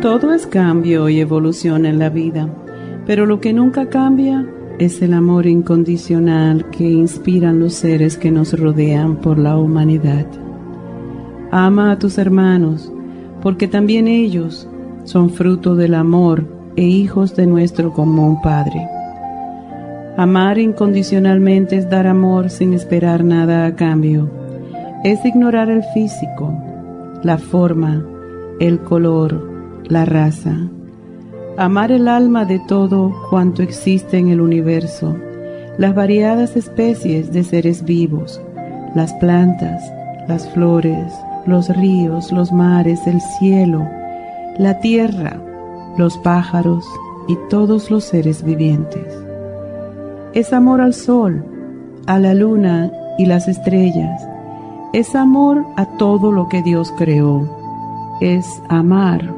Todo es cambio y evolución en la vida, pero lo que nunca cambia es el amor incondicional que inspiran los seres que nos rodean por la humanidad. Ama a tus hermanos, porque también ellos son fruto del amor e hijos de nuestro común Padre. Amar incondicionalmente es dar amor sin esperar nada a cambio. Es ignorar el físico, la forma, el color, la raza, amar el alma de todo cuanto existe en el universo, las variadas especies de seres vivos, las plantas, las flores, los ríos, los mares, el cielo, la tierra, los pájaros y todos los seres vivientes. Es amor al sol, a la luna y las estrellas. Es amor a todo lo que Dios creó. Es amar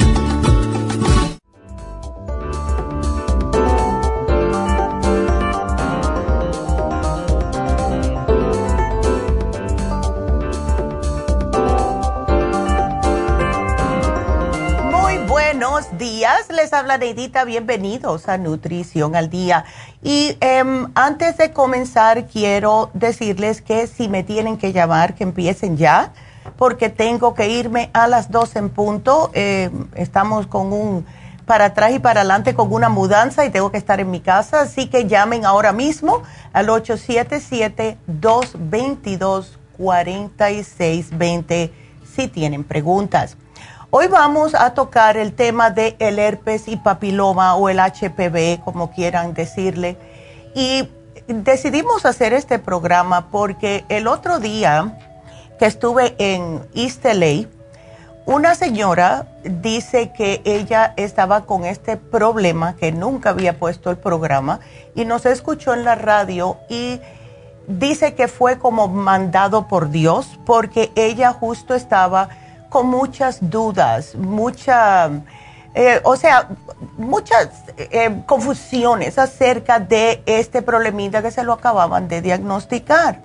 Les habla Neidita, bienvenidos a Nutrición al Día. Y em, antes de comenzar, quiero decirles que si me tienen que llamar, que empiecen ya, porque tengo que irme a las dos en punto. Em, estamos con un para atrás y para adelante con una mudanza y tengo que estar en mi casa, así que llamen ahora mismo al 877-222-4620 si tienen preguntas. Hoy vamos a tocar el tema de el herpes y papiloma o el HPV, como quieran decirle. Y decidimos hacer este programa porque el otro día que estuve en East una señora dice que ella estaba con este problema, que nunca había puesto el programa, y nos escuchó en la radio y dice que fue como mandado por Dios porque ella justo estaba con muchas dudas, mucha, eh, o sea, muchas eh, confusiones acerca de este problemita que se lo acababan de diagnosticar.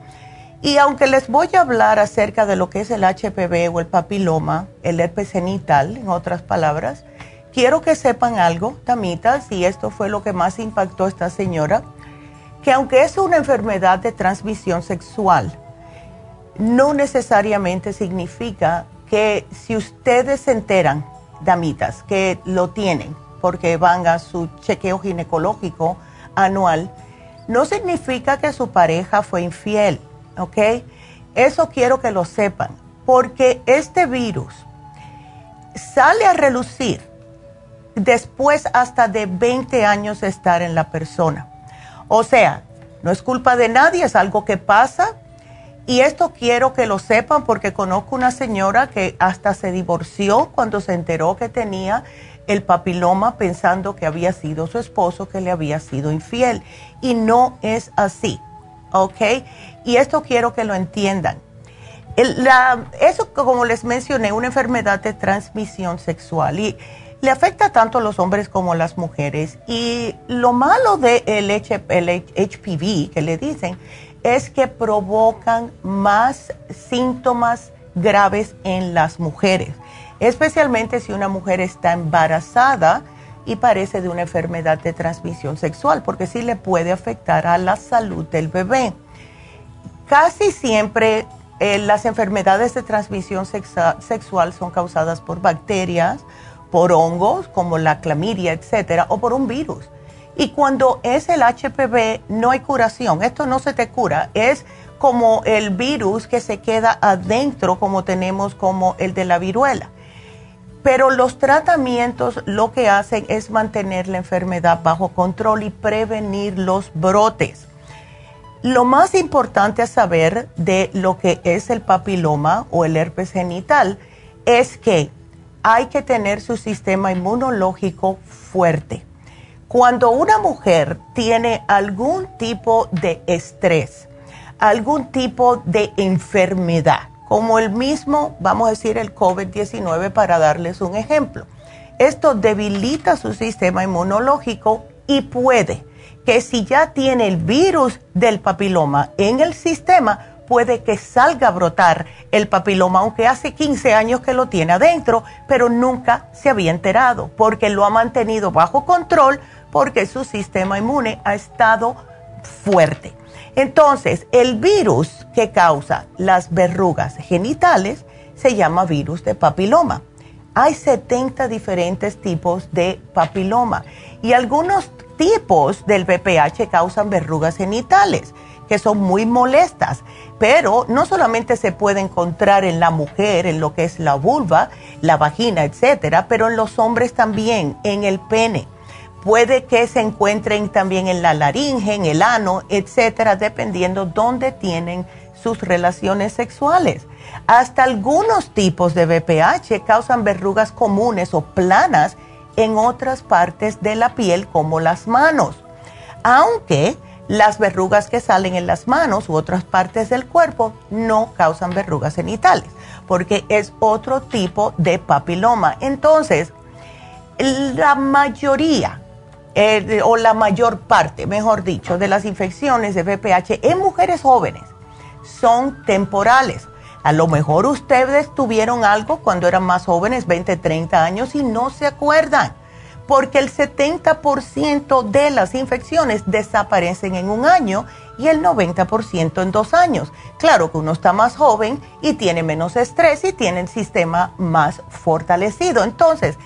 Y aunque les voy a hablar acerca de lo que es el HPV o el papiloma, el herpes genital, en otras palabras, quiero que sepan algo, tamitas, y esto fue lo que más impactó a esta señora, que aunque es una enfermedad de transmisión sexual, no necesariamente significa que si ustedes se enteran, damitas, que lo tienen, porque van a su chequeo ginecológico anual, no significa que su pareja fue infiel, ¿ok? Eso quiero que lo sepan, porque este virus sale a relucir después hasta de 20 años de estar en la persona. O sea, no es culpa de nadie, es algo que pasa. Y esto quiero que lo sepan porque conozco una señora que hasta se divorció cuando se enteró que tenía el papiloma pensando que había sido su esposo que le había sido infiel. Y no es así, ¿ok? Y esto quiero que lo entiendan. eso, como les mencioné, una enfermedad de transmisión sexual y le afecta tanto a los hombres como a las mujeres. Y lo malo del de el HPV, que le dicen, es que provocan más síntomas graves en las mujeres especialmente si una mujer está embarazada y parece de una enfermedad de transmisión sexual, porque sí le puede afectar a la salud del bebé. Casi siempre eh, las enfermedades de transmisión sexual son causadas por bacterias, por hongos como la clamidia, etcétera, o por un virus. Y cuando es el HPV, no hay curación. Esto no se te cura. Es como el virus que se queda adentro, como tenemos como el de la viruela. Pero los tratamientos lo que hacen es mantener la enfermedad bajo control y prevenir los brotes. Lo más importante a saber de lo que es el papiloma o el herpes genital es que hay que tener su sistema inmunológico fuerte. Cuando una mujer tiene algún tipo de estrés, algún tipo de enfermedad, como el mismo, vamos a decir, el COVID-19 para darles un ejemplo. Esto debilita su sistema inmunológico y puede que si ya tiene el virus del papiloma en el sistema, puede que salga a brotar el papiloma, aunque hace 15 años que lo tiene adentro, pero nunca se había enterado, porque lo ha mantenido bajo control, porque su sistema inmune ha estado fuerte. Entonces, el virus que causa las verrugas genitales se llama virus de papiloma. Hay 70 diferentes tipos de papiloma y algunos tipos del VPH causan verrugas genitales que son muy molestas, pero no solamente se puede encontrar en la mujer, en lo que es la vulva, la vagina, etcétera, pero en los hombres también, en el pene puede que se encuentren también en la laringe, en el ano, etcétera, dependiendo dónde tienen sus relaciones sexuales. Hasta algunos tipos de BPH causan verrugas comunes o planas en otras partes de la piel, como las manos. Aunque las verrugas que salen en las manos u otras partes del cuerpo no causan verrugas genitales, porque es otro tipo de papiloma. Entonces, la mayoría o la mayor parte, mejor dicho, de las infecciones de VPH en mujeres jóvenes son temporales. A lo mejor ustedes tuvieron algo cuando eran más jóvenes, 20, 30 años, y no se acuerdan, porque el 70% de las infecciones desaparecen en un año y el 90% en dos años. Claro que uno está más joven y tiene menos estrés y tiene el sistema más fortalecido. Entonces,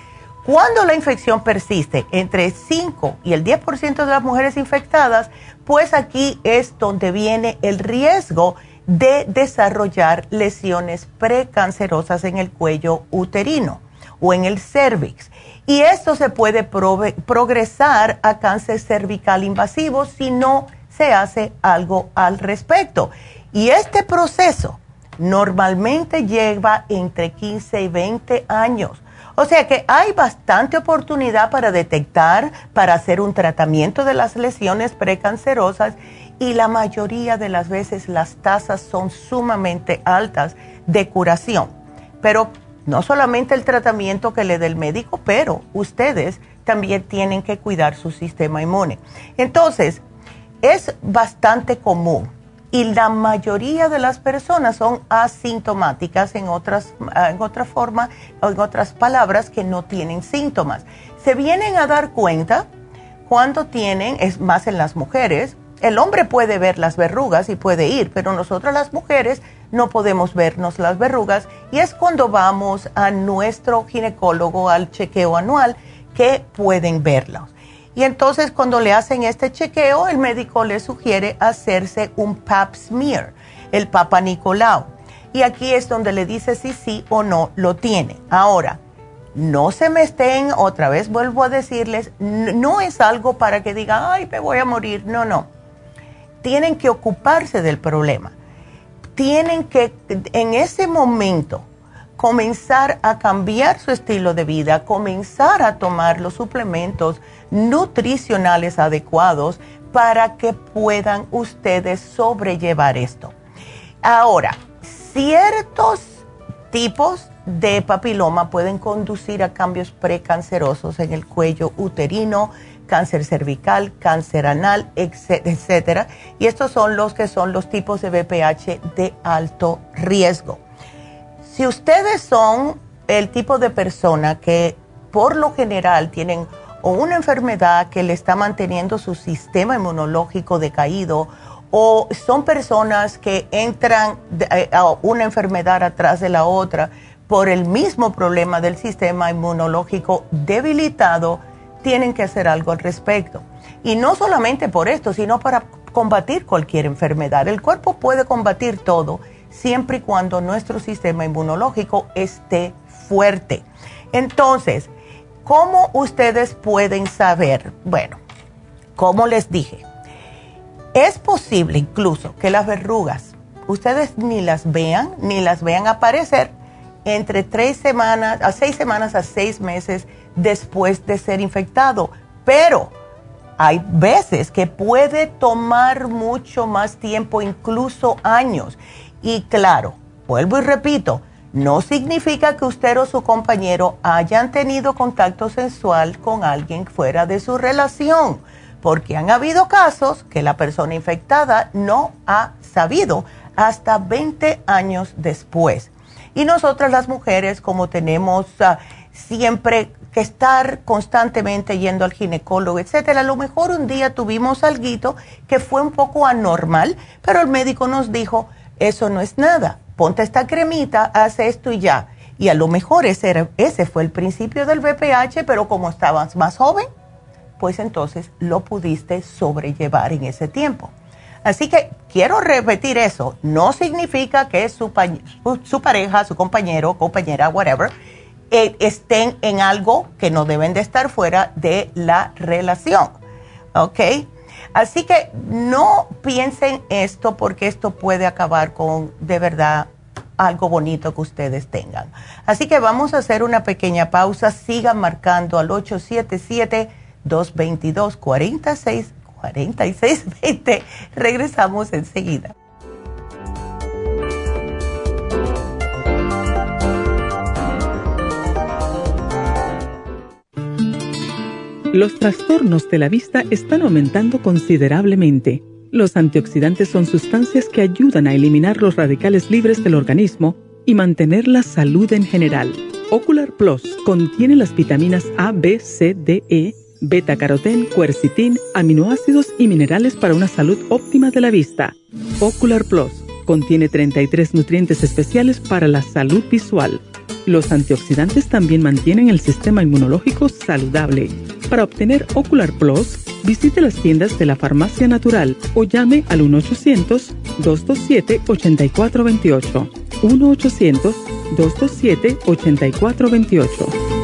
cuando la infección persiste entre 5 y el 10% de las mujeres infectadas, pues aquí es donde viene el riesgo de desarrollar lesiones precancerosas en el cuello uterino o en el cervix. Y esto se puede progresar a cáncer cervical invasivo si no se hace algo al respecto. Y este proceso normalmente lleva entre 15 y 20 años o sea que hay bastante oportunidad para detectar, para hacer un tratamiento de las lesiones precancerosas y la mayoría de las veces las tasas son sumamente altas de curación. Pero no solamente el tratamiento que le dé el médico, pero ustedes también tienen que cuidar su sistema inmune. Entonces, es bastante común y la mayoría de las personas son asintomáticas en otras, en otra forma, en otras palabras, que no tienen síntomas. Se vienen a dar cuenta cuando tienen, es más en las mujeres, el hombre puede ver las verrugas y puede ir, pero nosotras las mujeres no podemos vernos las verrugas y es cuando vamos a nuestro ginecólogo al chequeo anual que pueden verlos. Y entonces cuando le hacen este chequeo, el médico le sugiere hacerse un pap smear, el Papa Nicolau. Y aquí es donde le dice si sí o no lo tiene. Ahora, no se me estén, otra vez vuelvo a decirles, no es algo para que diga, ay, me voy a morir. No, no tienen que ocuparse del problema. Tienen que en ese momento comenzar a cambiar su estilo de vida, comenzar a tomar los suplementos nutricionales adecuados para que puedan ustedes sobrellevar esto. Ahora, ciertos tipos de papiloma pueden conducir a cambios precancerosos en el cuello uterino, cáncer cervical, cáncer anal, etcétera. Y estos son los que son los tipos de BPH de alto riesgo. Si ustedes son el tipo de persona que por lo general tienen o una enfermedad que le está manteniendo su sistema inmunológico decaído o son personas que entran eh, a una enfermedad atrás de la otra por el mismo problema del sistema inmunológico debilitado, tienen que hacer algo al respecto. Y no solamente por esto, sino para combatir cualquier enfermedad. El cuerpo puede combatir todo siempre y cuando nuestro sistema inmunológico esté fuerte. Entonces, ¿cómo ustedes pueden saber? Bueno, como les dije, es posible incluso que las verrugas, ustedes ni las vean, ni las vean aparecer entre tres semanas, a seis semanas a seis meses después de ser infectado. Pero hay veces que puede tomar mucho más tiempo, incluso años. Y claro, vuelvo y repito, no significa que usted o su compañero hayan tenido contacto sensual con alguien fuera de su relación, porque han habido casos que la persona infectada no ha sabido hasta 20 años después. Y nosotras las mujeres, como tenemos ah, siempre que estar constantemente yendo al ginecólogo, etcétera. A lo mejor un día tuvimos algo que fue un poco anormal, pero el médico nos dijo, eso no es nada, ponte esta cremita, haz esto y ya. Y a lo mejor ese, ese fue el principio del VPH, pero como estabas más joven, pues entonces lo pudiste sobrellevar en ese tiempo. Así que quiero repetir eso, no significa que su, pareja, su compañero, compañera, whatever, eh, estén en algo que no deben de estar fuera de la relación. ¿Ok? Así que no piensen esto porque esto puede acabar con de verdad algo bonito que ustedes tengan. Así que vamos a hacer una pequeña pausa. Sigan marcando al 877-222-464620. Regresamos enseguida. Los trastornos de la vista están aumentando considerablemente. Los antioxidantes son sustancias que ayudan a eliminar los radicales libres del organismo y mantener la salud en general. Ocular Plus contiene las vitaminas A, B, C, D, E, beta carotén, cuercitín, aminoácidos y minerales para una salud óptima de la vista. Ocular Plus contiene 33 nutrientes especiales para la salud visual. Los antioxidantes también mantienen el sistema inmunológico saludable para obtener Ocular Plus, visite las tiendas de la Farmacia Natural o llame al 1-800-227-8428. 1-800-227-8428.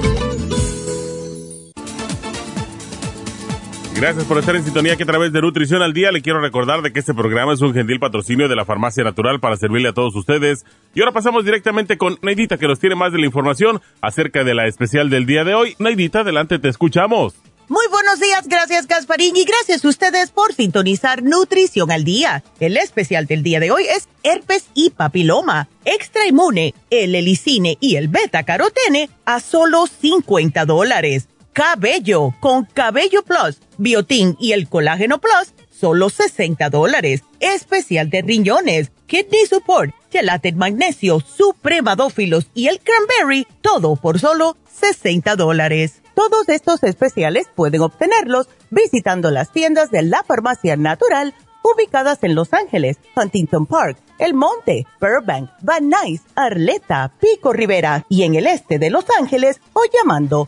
Gracias por estar en sintonía que a través de Nutrición al Día le quiero recordar de que este programa es un gentil patrocinio de la Farmacia Natural para servirle a todos ustedes. Y ahora pasamos directamente con Neidita que nos tiene más de la información acerca de la especial del día de hoy. Neidita, adelante, te escuchamos. Muy buenos días, gracias Gasparín y gracias a ustedes por sintonizar Nutrición al Día. El especial del día de hoy es herpes y papiloma, extra inmune, el helicine y el beta carotene a solo 50 dólares. Cabello con Cabello Plus, Biotin y el Colágeno Plus solo 60 dólares. Especial de riñones, kidney support, gelatin magnesio, supremadófilos y el cranberry, todo por solo 60 dólares. Todos estos especiales pueden obtenerlos visitando las tiendas de la farmacia natural ubicadas en Los Ángeles, Huntington Park, El Monte, Burbank, Van Nuys, Arleta, Pico Rivera y en el este de Los Ángeles o llamando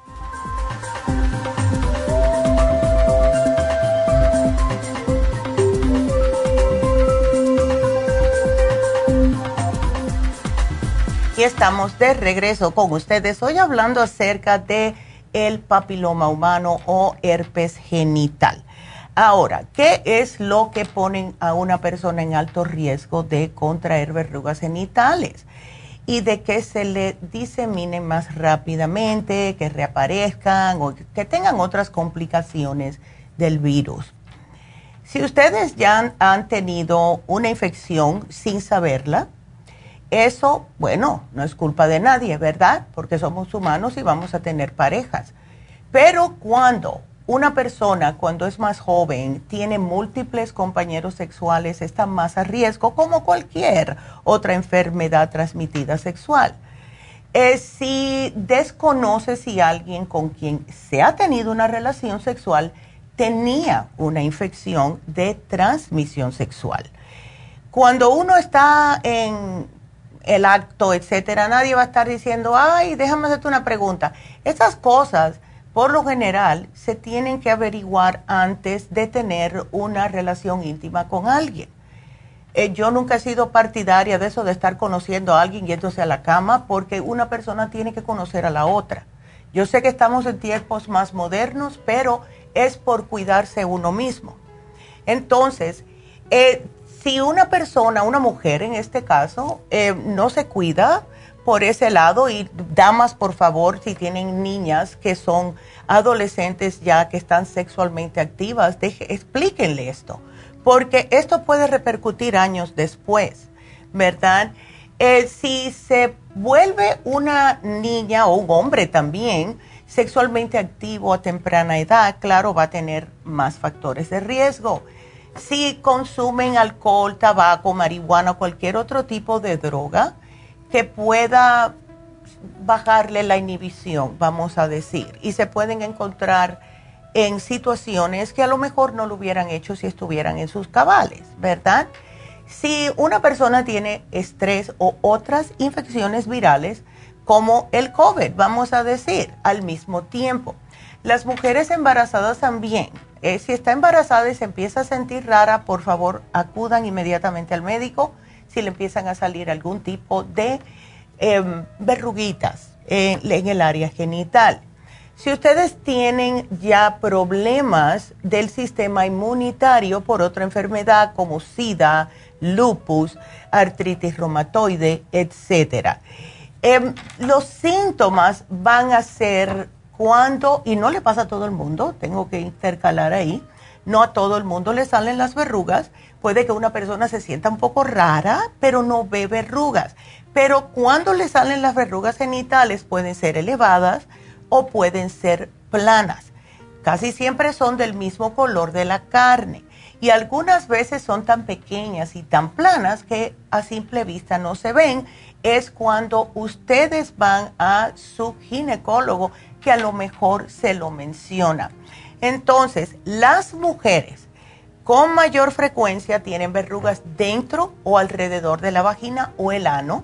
Estamos de regreso con ustedes hoy hablando acerca de el papiloma humano o herpes genital. Ahora, ¿qué es lo que ponen a una persona en alto riesgo de contraer verrugas genitales? Y de que se le diseminen más rápidamente, que reaparezcan o que tengan otras complicaciones del virus. Si ustedes ya han tenido una infección sin saberla, eso, bueno, no es culpa de nadie, ¿verdad? Porque somos humanos y vamos a tener parejas. Pero cuando una persona, cuando es más joven, tiene múltiples compañeros sexuales, está más a riesgo como cualquier otra enfermedad transmitida sexual. Eh, si desconoce si alguien con quien se ha tenido una relación sexual tenía una infección de transmisión sexual. Cuando uno está en el acto, etcétera, nadie va a estar diciendo, ay, déjame hacerte una pregunta. Esas cosas, por lo general, se tienen que averiguar antes de tener una relación íntima con alguien. Eh, yo nunca he sido partidaria de eso, de estar conociendo a alguien yéndose a la cama, porque una persona tiene que conocer a la otra. Yo sé que estamos en tiempos más modernos, pero es por cuidarse uno mismo. Entonces, eh, si una persona, una mujer en este caso, eh, no se cuida por ese lado, y damas, por favor, si tienen niñas que son adolescentes ya que están sexualmente activas, explíquenle esto, porque esto puede repercutir años después, ¿verdad? Eh, si se vuelve una niña o un hombre también sexualmente activo a temprana edad, claro, va a tener más factores de riesgo si consumen alcohol, tabaco, marihuana cualquier otro tipo de droga que pueda bajarle la inhibición, vamos a decir, y se pueden encontrar en situaciones que a lo mejor no lo hubieran hecho si estuvieran en sus cabales, ¿verdad? Si una persona tiene estrés o otras infecciones virales, como el COVID, vamos a decir, al mismo tiempo. Las mujeres embarazadas también eh, si está embarazada y se empieza a sentir rara, por favor acudan inmediatamente al médico si le empiezan a salir algún tipo de em, verruguitas en el área genital. Si ustedes tienen ya problemas del sistema inmunitario por otra enfermedad como SIDA, lupus, artritis reumatoide, etc. Em, los síntomas van a ser cuando, y no le pasa a todo el mundo, tengo que intercalar ahí, no a todo el mundo le salen las verrugas, puede que una persona se sienta un poco rara, pero no ve verrugas. Pero cuando le salen las verrugas genitales pueden ser elevadas o pueden ser planas. Casi siempre son del mismo color de la carne y algunas veces son tan pequeñas y tan planas que a simple vista no se ven. Es cuando ustedes van a su ginecólogo que a lo mejor se lo menciona. Entonces, las mujeres con mayor frecuencia tienen verrugas dentro o alrededor de la vagina o el ano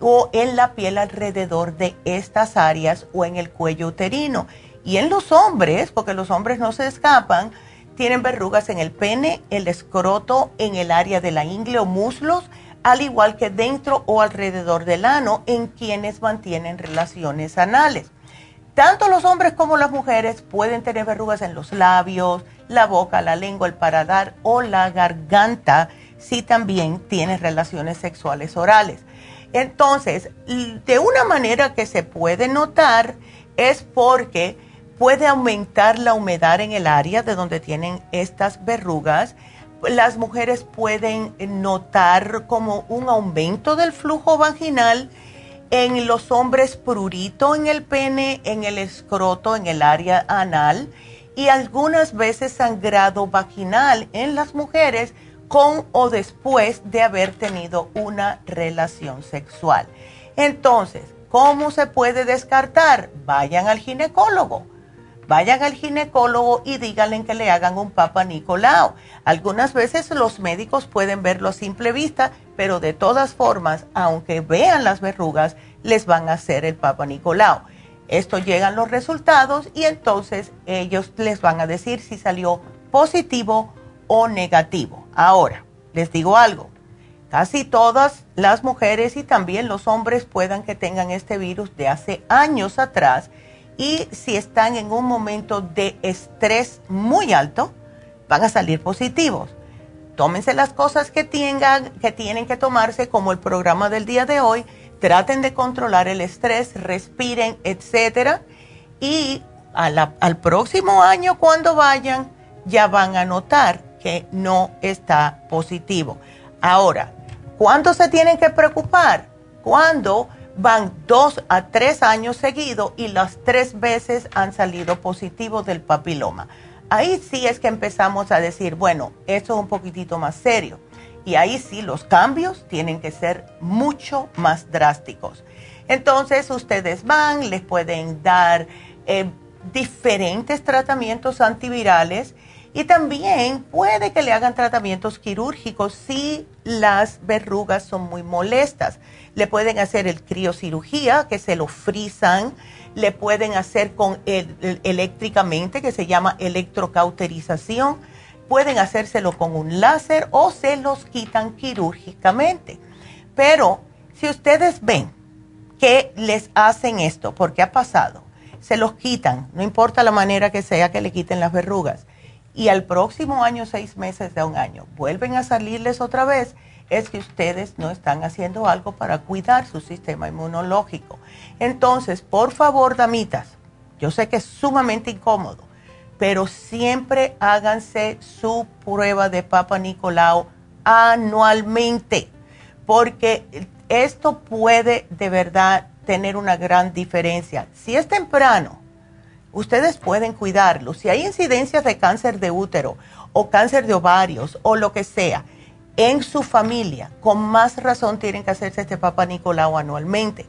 o en la piel alrededor de estas áreas o en el cuello uterino. Y en los hombres, porque los hombres no se escapan, tienen verrugas en el pene, el escroto, en el área de la ingle o muslos, al igual que dentro o alrededor del ano en quienes mantienen relaciones anales. Tanto los hombres como las mujeres pueden tener verrugas en los labios, la boca, la lengua, el paladar o la garganta si también tienes relaciones sexuales orales. Entonces, de una manera que se puede notar es porque puede aumentar la humedad en el área de donde tienen estas verrugas. Las mujeres pueden notar como un aumento del flujo vaginal en los hombres prurito en el pene, en el escroto, en el área anal y algunas veces sangrado vaginal en las mujeres con o después de haber tenido una relación sexual. Entonces, ¿cómo se puede descartar? Vayan al ginecólogo. Vayan al ginecólogo y díganle que le hagan un papa Nicolau. Algunas veces los médicos pueden verlo a simple vista, pero de todas formas, aunque vean las verrugas, les van a hacer el papa Nicolau. Esto llegan los resultados y entonces ellos les van a decir si salió positivo o negativo. Ahora, les digo algo, casi todas las mujeres y también los hombres puedan que tengan este virus de hace años atrás y si están en un momento de estrés muy alto, van a salir positivos. Tómense las cosas que tengan, que tienen que tomarse, como el programa del día de hoy. Traten de controlar el estrés, respiren, etcétera. Y al próximo año, cuando vayan, ya van a notar que no está positivo. Ahora, ¿cuándo se tienen que preocupar? Cuando van dos a tres años seguidos y las tres veces han salido positivos del papiloma. Ahí sí es que empezamos a decir, bueno, eso es un poquitito más serio. Y ahí sí los cambios tienen que ser mucho más drásticos. Entonces ustedes van, les pueden dar eh, diferentes tratamientos antivirales y también puede que le hagan tratamientos quirúrgicos si las verrugas son muy molestas. Le pueden hacer el criocirugía, que se lo frisan. Le pueden hacer con eléctricamente, que se llama electrocauterización. Pueden hacérselo con un láser o se los quitan quirúrgicamente. Pero si ustedes ven que les hacen esto, porque ha pasado, se los quitan, no importa la manera que sea que le quiten las verrugas y al próximo año, seis meses de un año, vuelven a salirles otra vez, es que ustedes no están haciendo algo para cuidar su sistema inmunológico. Entonces, por favor, damitas, yo sé que es sumamente incómodo, pero siempre háganse su prueba de Papa Nicolau anualmente, porque esto puede de verdad tener una gran diferencia. Si es temprano, ustedes pueden cuidarlo. Si hay incidencias de cáncer de útero o cáncer de ovarios o lo que sea en su familia, con más razón tienen que hacerse este Papa Nicolau anualmente.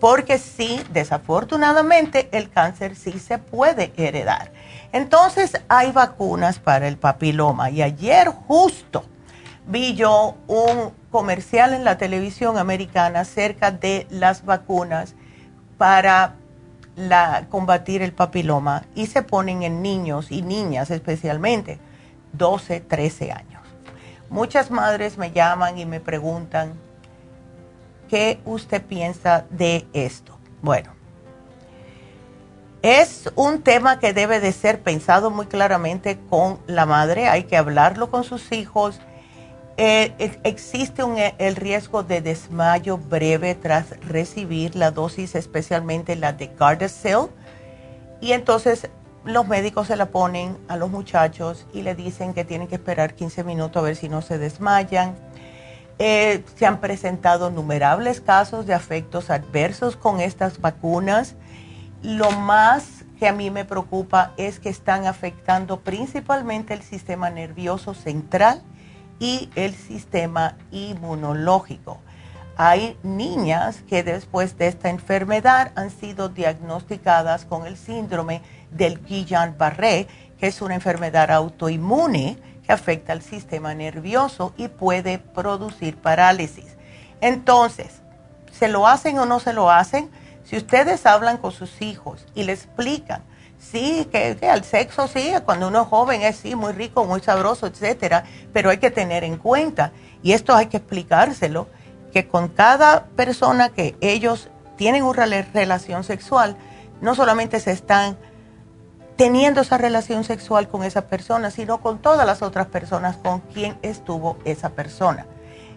Porque sí, desafortunadamente, el cáncer sí se puede heredar. Entonces, hay vacunas para el papiloma. Y ayer justo vi yo un comercial en la televisión americana acerca de las vacunas para la, combatir el papiloma y se ponen en niños y niñas especialmente, 12, 13 años. Muchas madres me llaman y me preguntan, ¿qué usted piensa de esto? Bueno, es un tema que debe de ser pensado muy claramente con la madre, hay que hablarlo con sus hijos eh, existe eh, el riesgo de desmayo breve tras recibir la dosis, especialmente la de Gardasil. Y entonces los médicos se la ponen a los muchachos y le dicen que tienen que esperar 15 minutos a ver si no se desmayan. Eh, se han presentado innumerables casos de efectos adversos con estas vacunas. Lo más que a mí me preocupa es que están afectando principalmente el sistema nervioso central y el sistema inmunológico. Hay niñas que después de esta enfermedad han sido diagnosticadas con el síndrome del Guillain-Barré, que es una enfermedad autoinmune que afecta al sistema nervioso y puede producir parálisis. Entonces, ¿se lo hacen o no se lo hacen? Si ustedes hablan con sus hijos y le explican Sí, que, al sexo sí, cuando uno es joven es sí, muy rico, muy sabroso, etcétera, pero hay que tener en cuenta, y esto hay que explicárselo, que con cada persona que ellos tienen una relación sexual, no solamente se están teniendo esa relación sexual con esa persona, sino con todas las otras personas con quien estuvo esa persona.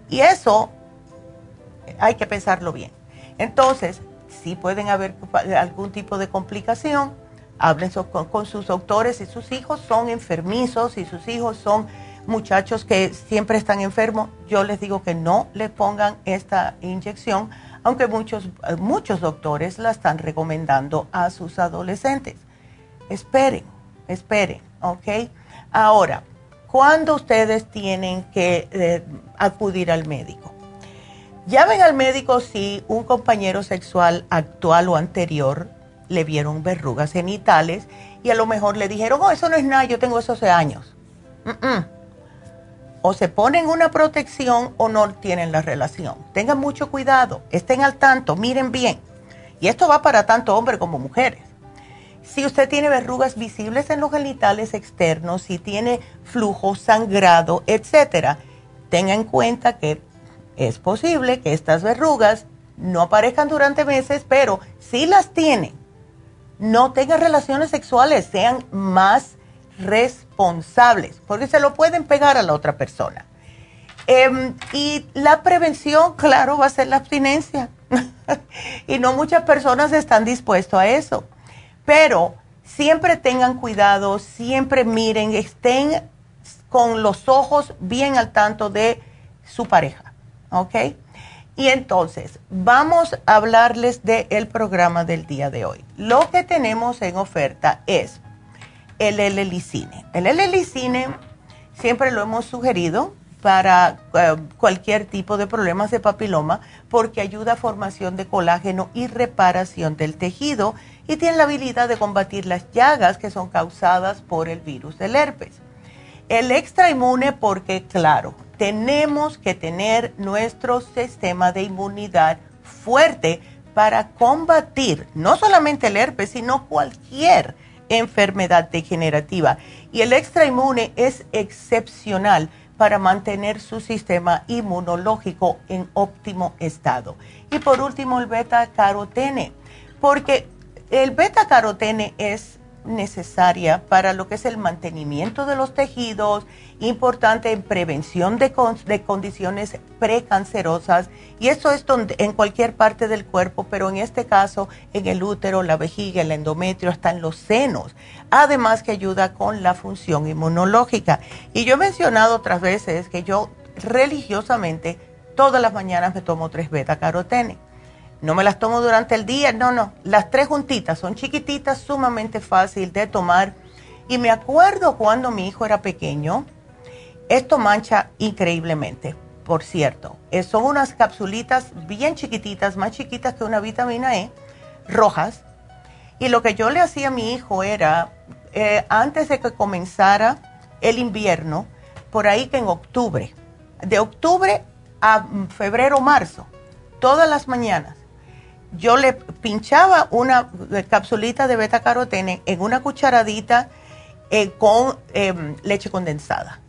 Y eso hay que pensarlo bien. Entonces, sí pueden haber algún tipo de complicación, Hablen con, sus doctores si sus hijos son enfermizos, si sus hijos son muchachos que siempre están enfermos, yo les digo que no le pongan esta inyección, aunque muchos, muchos doctores la están recomendando a sus adolescentes. Esperen, esperen, ¿ok? Ahora, ¿cuándo ustedes tienen que eh, acudir al médico? Llamen al médico si un compañero sexual actual o anterior le vieron verrugas genitales y a lo mejor le dijeron, oh, eso no es nada, yo tengo eso hace años. O se ponen una protección o no tienen la relación. Tengan mucho cuidado, estén al tanto, miren bien. Y esto va para tanto hombres como mujeres. Si usted tiene verrugas visibles en los genitales externos, si tiene flujo, sangrado, etcétera, tenga en cuenta que es posible que estas verrugas no aparezcan durante meses, pero si las tiene, no tengan relaciones sexuales, sean más responsables, porque se lo pueden pegar a la otra persona. Em, y la prevención, claro, va a ser la abstinencia. y no muchas personas están dispuestas a eso. Pero siempre tengan cuidado, siempre miren, estén con los ojos bien al tanto de su pareja. ¿Ok? Y entonces, vamos a hablarles del programa del día de hoy. Lo que tenemos en oferta es el L-Licine. El L-Licine siempre lo hemos sugerido para eh, cualquier tipo de problemas de papiloma porque ayuda a formación de colágeno y reparación del tejido y tiene la habilidad de combatir las llagas que son causadas por el virus del herpes. El extra inmune porque, claro, tenemos que tener nuestro sistema de inmunidad fuerte para combatir no solamente el herpes, sino cualquier enfermedad degenerativa. Y el extra inmune es excepcional para mantener su sistema inmunológico en óptimo estado. Y por último, el beta carotene, porque el beta carotene es necesaria para lo que es el mantenimiento de los tejidos, importante en prevención de, condiciones precancerosas y eso es en cualquier parte del cuerpo, pero en este caso en el útero, la vejiga, el endometrio, hasta en los senos. Además que ayuda con la función inmunológica. Y yo he mencionado otras veces que yo religiosamente todas las mañanas me tomo tres beta carotene no me las tomo durante el día, no, no. Las tres juntitas son chiquititas, sumamente fácil de tomar. Y me acuerdo cuando mi hijo era pequeño, esto mancha increíblemente, por cierto. Eh, son unas capsulitas bien chiquititas, más chiquitas que una vitamina E, rojas. Y lo que yo le hacía a mi hijo era, eh, antes de que comenzara el invierno, por ahí que en octubre, de octubre a febrero, marzo, todas las mañanas, yo le pinchaba una capsulita de beta carotene en una cucharadita eh, con em, leche condensada.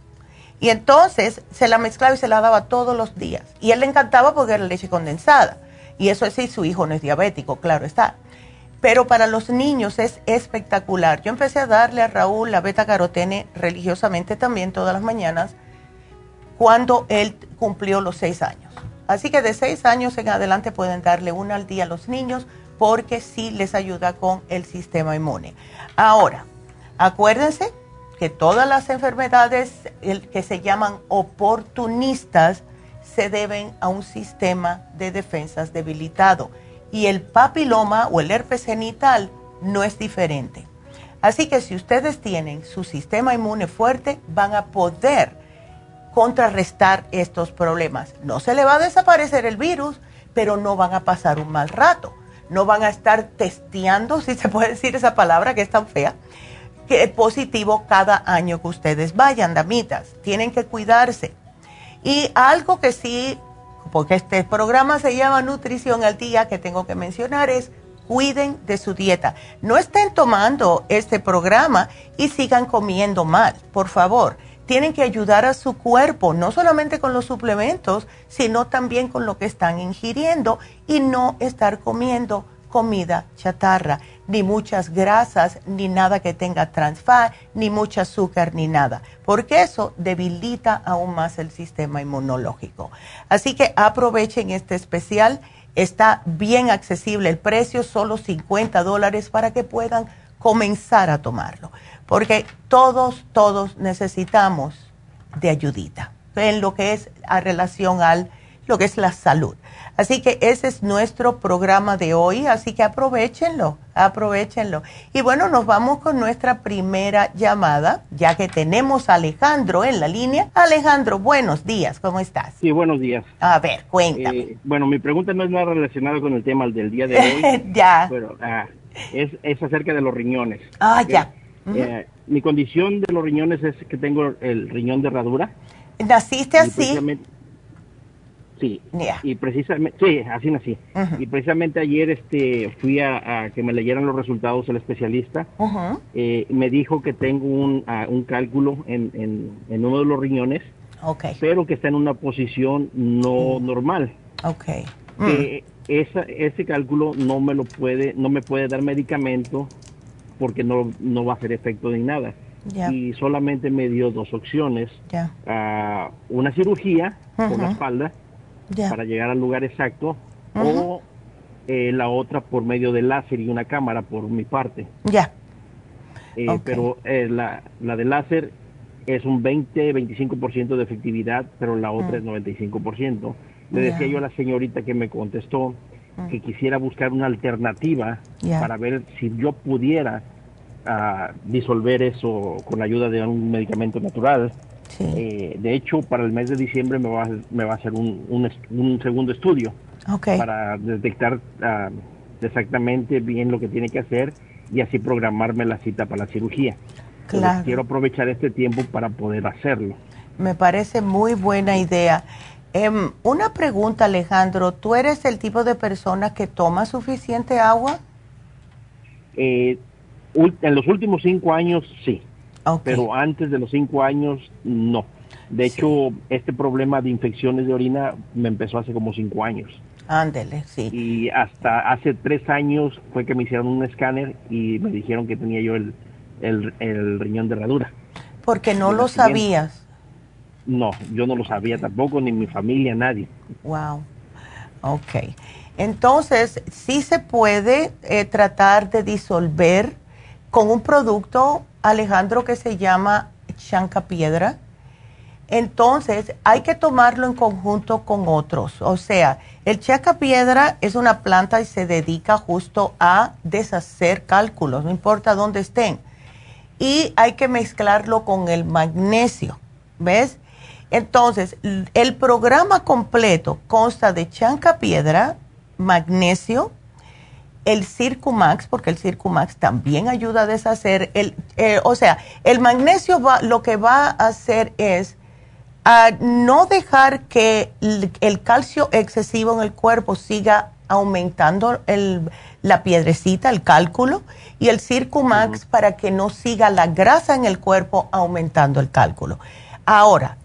Y entonces se la mezclaba y se la daba todos los días. Y él le encantaba porque era leche condensada. Y eso es si su hijo no es diabético, claro está. Pero para los niños es espectacular. Yo empecé a darle a Raúl la beta carotene religiosamente también todas las mañanas cuando él cumplió los seis años. Así que de seis años en adelante pueden darle una al día a los niños porque sí les ayuda con el sistema inmune. Ahora, acuérdense que todas las enfermedades que se llaman oportunistas se deben a un sistema de defensas debilitado y el papiloma o el herpes genital no es diferente. Así que si ustedes tienen su sistema inmune fuerte, van a poder contrarrestar estos problemas. No se le va a desaparecer el virus, pero no van a pasar un mal rato. No van a estar testeando, si se puede decir esa palabra que es tan fea, que es positivo cada año que ustedes vayan, damitas. Tienen que cuidarse. Y algo que sí, porque este programa se llama Nutrición al Día, que tengo que mencionar es cuiden de su dieta. No estén tomando este programa y sigan comiendo mal, por favor tienen que ayudar a su cuerpo, no solamente con los suplementos, sino también con lo que están ingiriendo y no estar comiendo comida chatarra, ni muchas grasas, ni nada que tenga trans ni mucha azúcar, ni nada, porque eso debilita aún más el sistema inmunológico. Así que aprovechen este especial, está bien accesible el precio, solo 50 dólares para que puedan comenzar a tomarlo, porque todos, todos necesitamos de ayudita en lo que es a relación al lo que es la salud. Así que ese es nuestro programa de hoy, así que aprovechenlo, aprovechenlo. Y bueno, nos vamos con nuestra primera llamada, ya que tenemos a Alejandro en la línea. Alejandro, buenos días, ¿cómo estás? Sí, buenos días. A ver, cuéntame. Eh, bueno, mi pregunta no es nada relacionada con el tema del día de hoy. ya. Pero ah, es, es, acerca de los riñones. Ah, ya. Eh, mi condición de los riñones es que tengo el riñón de herradura. ¿Naciste así? Sí, y precisamente, sí, así nací. Y precisamente ayer este, fui a, que me leyeran los resultados el especialista. eh, me dijo que tengo un, un cálculo en, en, uno de los riñones, okay. pero que está en una posición no normal. Okay. Esa, ese cálculo no me lo puede, no me puede dar medicamento porque no, no va a hacer efecto ni nada. Y solamente me dio dos opciones. Uh, una cirugía por la espalda para llegar al lugar exacto o eh, la otra por medio de láser y una cámara por mi parte. Ya. Eh, pero eh, la, la de láser es un 20-25% de efectividad, pero la otra mm. es 95%. Le decía yo a la señorita que me contestó. Que quisiera buscar una alternativa para ver si yo pudiera uh, disolver eso con la ayuda de un medicamento natural eh, de hecho, para el mes de diciembre me va, me va a hacer un, un, segundo estudio para detectar ah, exactamente bien lo que tiene que hacer y así programarme la cita para la cirugía. Claro. quiero aprovechar este tiempo para poder hacerlo. Me parece muy buena idea. Em, una pregunta, Alejandro. ¿Tú eres el tipo de persona que toma suficiente agua? Eh, en los últimos cinco años, sí. Pero antes de los cinco años, no. De hecho, este problema de infecciones de orina me empezó hace como cinco años. Ándele, sí. Y hasta hace tres años fue que me hicieron un escáner y me dijeron que tenía yo el, el, riñón de herradura. Porque no lo sabías. No, yo no lo sabía tampoco, ni mi familia, nadie. Wow. Ok. Entonces, sí se puede eh, tratar de disolver con un producto Alejandro, que se llama chanca piedra. Entonces, hay que tomarlo en conjunto con otros. O sea, el chanca piedra es una planta y se dedica justo a deshacer cálculos, no importa dónde estén. Y hay que mezclarlo con el magnesio, ¿ves? Entonces, el programa completo consta de chanca piedra, magnesio, el Circumax, porque el Circumax también ayuda a deshacer el, eh, o sea, el magnesio va, lo que va a hacer es a no dejar que el, calcio excesivo en el cuerpo siga aumentando el, la piedrecita, el cálculo, y el Circumax para que no siga la grasa en el cuerpo aumentando el cálculo. Ahora,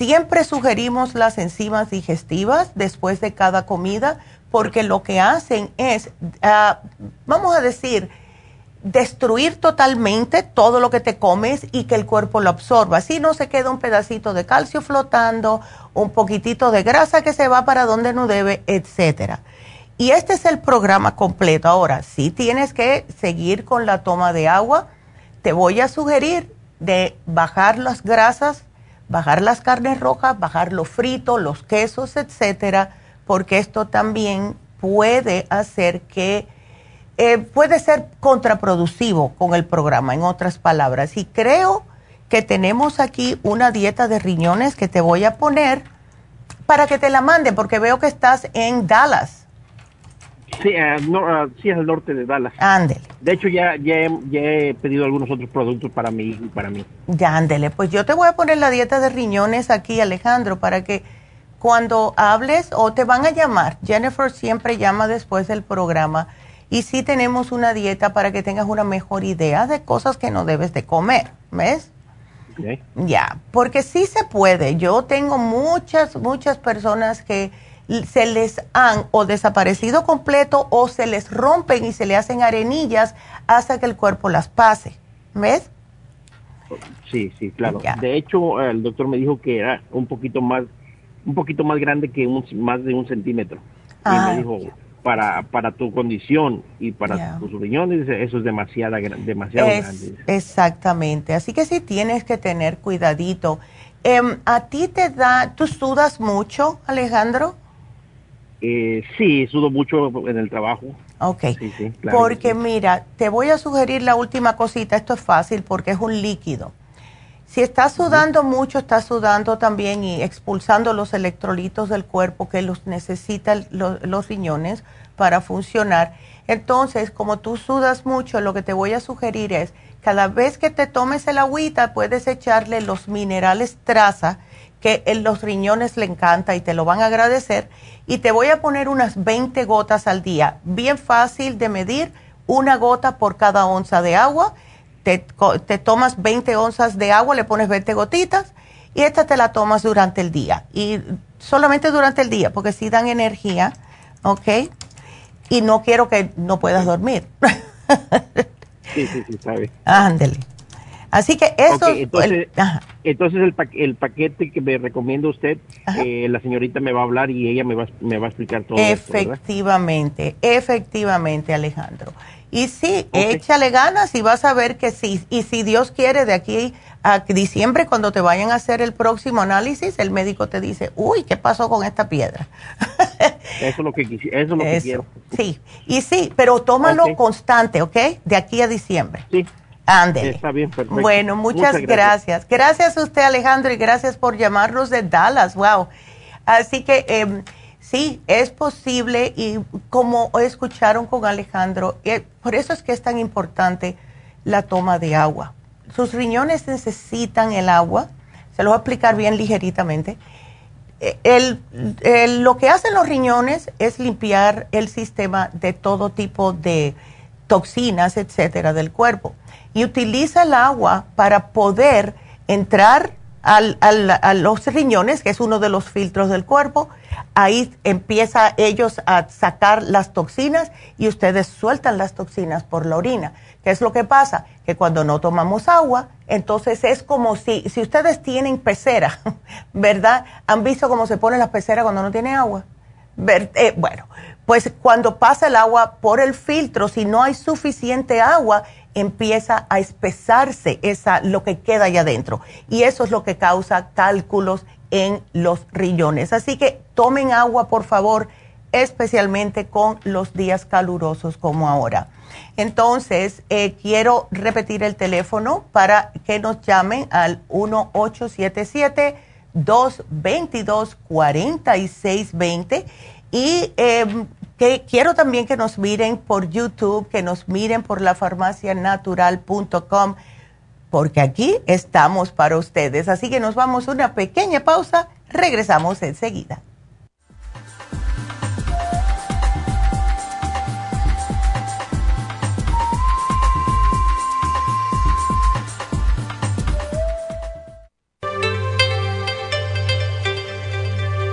siempre sugerimos las enzimas digestivas después de cada comida porque lo que hacen es, ah, vamos a decir, destruir totalmente todo lo que te comes y que el cuerpo lo absorba. Así no se queda un pedacito de calcio flotando, un poquitito de grasa que se va para donde no debe, etcétera. Y este es el programa completo. Ahora, si tienes que seguir con la toma de agua, te voy a sugerir de bajar las grasas, bajar las carnes rojas, bajar lo frito, los quesos, etcétera porque esto también puede hacer que, eh, puede ser contraproductivo con el programa, en otras palabras. Y creo que tenemos aquí una dieta de riñones que te voy a poner para que te la mande, porque veo que estás en Dallas. Sí, uh, no, uh, sí, al norte de Dallas. Ándele. De hecho, ya, ya, he, pedido algunos otros productos para mí y para mí. Ya, ándele. Pues yo te voy a poner la dieta de riñones aquí, Alejandro, para que cuando hables o te van a llamar. Jennifer siempre llama después del programa y sí tenemos una dieta para que tengas una mejor idea de cosas que no debes de comer, ¿ves? Ya, porque sí se puede. Yo tengo muchas, muchas personas que se les han o desaparecido completo o se les rompen y se le hacen arenillas hasta que el cuerpo las pase, ¿ves? Sí, sí, claro. De hecho, el doctor me dijo que era un poquito más un poquito más grande que un, más de un centímetro. y me dijo, para, para tu condición y para tus riñones, eso es demasiado, demasiado grande. Exactamente, así que sí tienes que tener cuidadito. Em, ¿A ti te da, tú sudas mucho, Alejandro? Eh, sí, sudo mucho en el trabajo. Ok, porque mira, te voy a sugerir la última cosita, esto es fácil porque es un líquido. Si estás sudando mucho, estás sudando también y expulsando los electrolitos del cuerpo que los necesitan los riñones para funcionar. Entonces, como tú sudas mucho, lo que te voy a sugerir es, cada vez que te tomes el agüita, puedes echarle los minerales traza, que en los riñones le encanta y te lo van a agradecer. Y te voy a poner unas 20 gotas al día. Bien fácil de medir, una gota por cada onza de agua te, tomas 20 onzas de agua, le pones 20 gotitas y esta te la tomas durante el día. Y solamente durante el día, porque si dan energía, ¿ok? Y no quiero que no puedas dormir. sí, sí, sí, sabe. Ándele. Así que eso... entonces, el, el, paquete que me recomienda usted, eh, la señorita me va a hablar y ella me va, me va a explicar todo. Efectivamente, efectivamente, Alejandro. Y sí, échale ganas y vas a ver que sí. Y si Dios quiere, de aquí a diciembre, cuando te vayan a hacer el próximo análisis, el médico te dice, uy, ¿qué pasó con esta piedra? eso es lo que, eso es lo que quiero. Sí, y sí, pero tómalo constante, ¿ok? De aquí a diciembre. Sí. Ándele. Está bien, perfecto. Bueno, muchas, gracias. gracias. a usted, Alejandro, y gracias por llamarnos de Dallas. Wow. Así que... Eh, Sí, es posible y como escucharon con Alejandro, eh, por eso es que es tan importante la toma de agua. Sus riñones necesitan el agua, se lo voy a explicar bien ligeritamente. Eh, lo que hacen los riñones es limpiar el sistema de todo tipo de toxinas, etcétera, del cuerpo. Y utiliza el agua para poder entrar a los riñones, que es uno de los filtros del cuerpo, ahí empieza ellos a sacar las toxinas y ustedes sueltan las toxinas por la orina. ¿Qué es lo que pasa? Que cuando no tomamos agua, entonces es como si, si ustedes tienen pecera, ¿verdad? ¿Han visto cómo se pone la pecera cuando no tiene agua? Eh, bueno, pues cuando pasa el agua por el filtro, si no hay suficiente agua, empieza a espesarse esa, lo que queda allá adentro. Y eso es lo que causa cálculos en los riñones. Así que tomen agua, por favor, especialmente con los días calurosos como ahora. Entonces, eh, quiero repetir el teléfono para que nos llamen al 1877-222-4620 y em, que quiero también que nos miren por YouTube, que nos miren por la farmacianatural.com porque aquí estamos para ustedes. Así que nos vamos a una pequeña pausa, regresamos enseguida.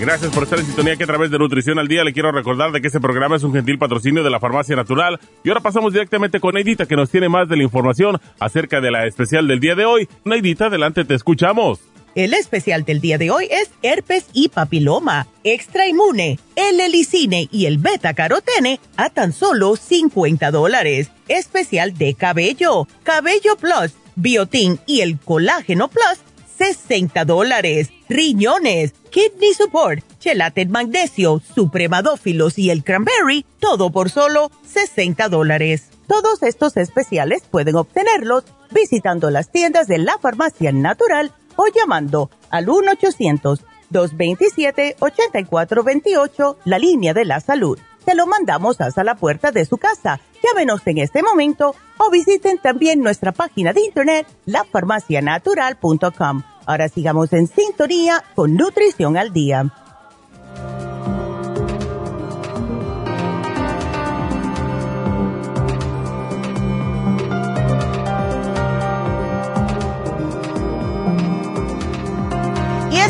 Gracias por estar en sintonía que a través de Nutrición al Día le quiero recordar de que este programa es un gentil patrocinio de la Farmacia Natural. Y ahora pasamos directamente con Neidita que nos tiene más de la información acerca de la especial del día de hoy. Neidita, adelante, te escuchamos. El especial del día de hoy es herpes y papiloma, extra inmune, el helicine y el beta carotene a tan solo 50 dólares. Especial de cabello, cabello plus, biotin y el colágeno plus 60 dólares. Riñones, Kidney Support, Chelate Magnesio, Supremadófilos y el Cranberry, todo por solo 60 dólares. Todos estos especiales pueden obtenerlos visitando las tiendas de la Farmacia Natural o llamando al 1 800 227-8428, la línea de la salud. Se lo mandamos hasta la puerta de su casa. Llámenos en este momento o visiten también nuestra página de internet, lafarmacianatural.com. Ahora sigamos en sintonía con Nutrición al Día.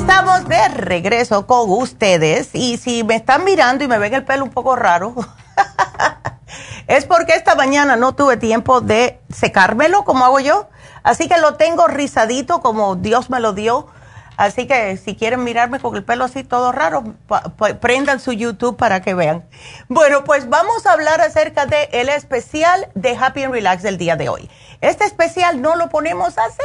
estamos de regreso con ustedes y si me están mirando y me ven el pelo un poco raro, es porque esta mañana no tuve tiempo de secármelo como hago yo, así que lo tengo rizadito como Dios me lo dio. Así que si quieren mirarme con el pelo así todo raro, prendan su YouTube para que vean. Bueno, pues vamos a hablar acerca del el especial de Happy and Relax del día de hoy. Este especial no lo ponemos hace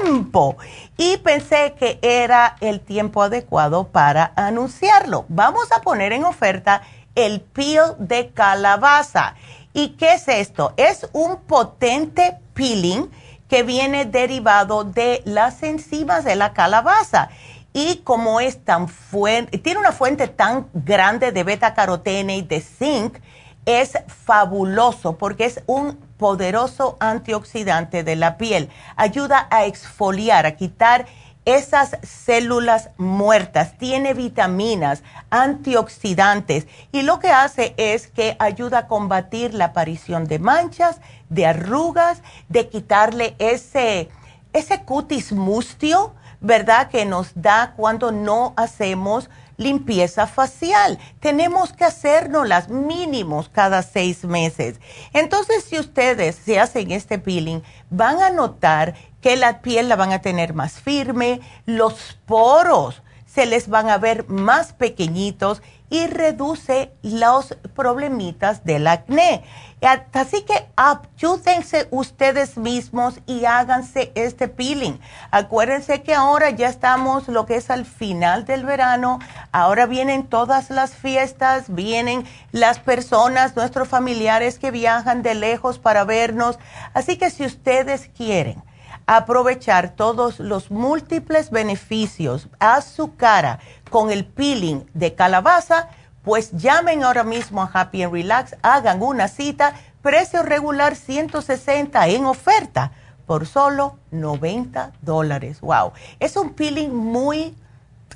tiempo y pensé que era el tiempo adecuado para anunciarlo. Vamos a poner en oferta el peel de calabaza. ¿Y qué es esto? Es un potente peeling que viene derivado de las enzimas de la calabaza. Y como es tan fuente, tiene una fuente tan grande de beta carotene y de zinc, es fabuloso porque es un poderoso antioxidante de la piel. Ayuda a exfoliar, a quitar esas células muertas, tiene vitaminas, antioxidantes y lo que hace es que ayuda a combatir la aparición de manchas, de arrugas, de quitarle ese, ese cutis mustio, ¿verdad? Que nos da cuando no hacemos limpieza facial. Tenemos que hacernos las mínimos cada seis meses. Entonces, si ustedes se hacen este peeling, van a notar que la piel la van a tener más firme, los poros se les van a ver más pequeñitos y reduce los problemitas del acné. Así que ayúdense ustedes mismos y háganse este peeling. Acuérdense que ahora ya estamos lo que es al final del verano, ahora vienen todas las fiestas, vienen las personas, nuestros familiares que viajan de lejos para vernos. Así que si ustedes quieren aprovechar todos los múltiples beneficios a su cara, con el peeling de calabaza, pues llamen ahora mismo a Happy and Relax, hagan una cita, precio regular 160 en oferta por solo 90 dólares. Wow, es un peeling muy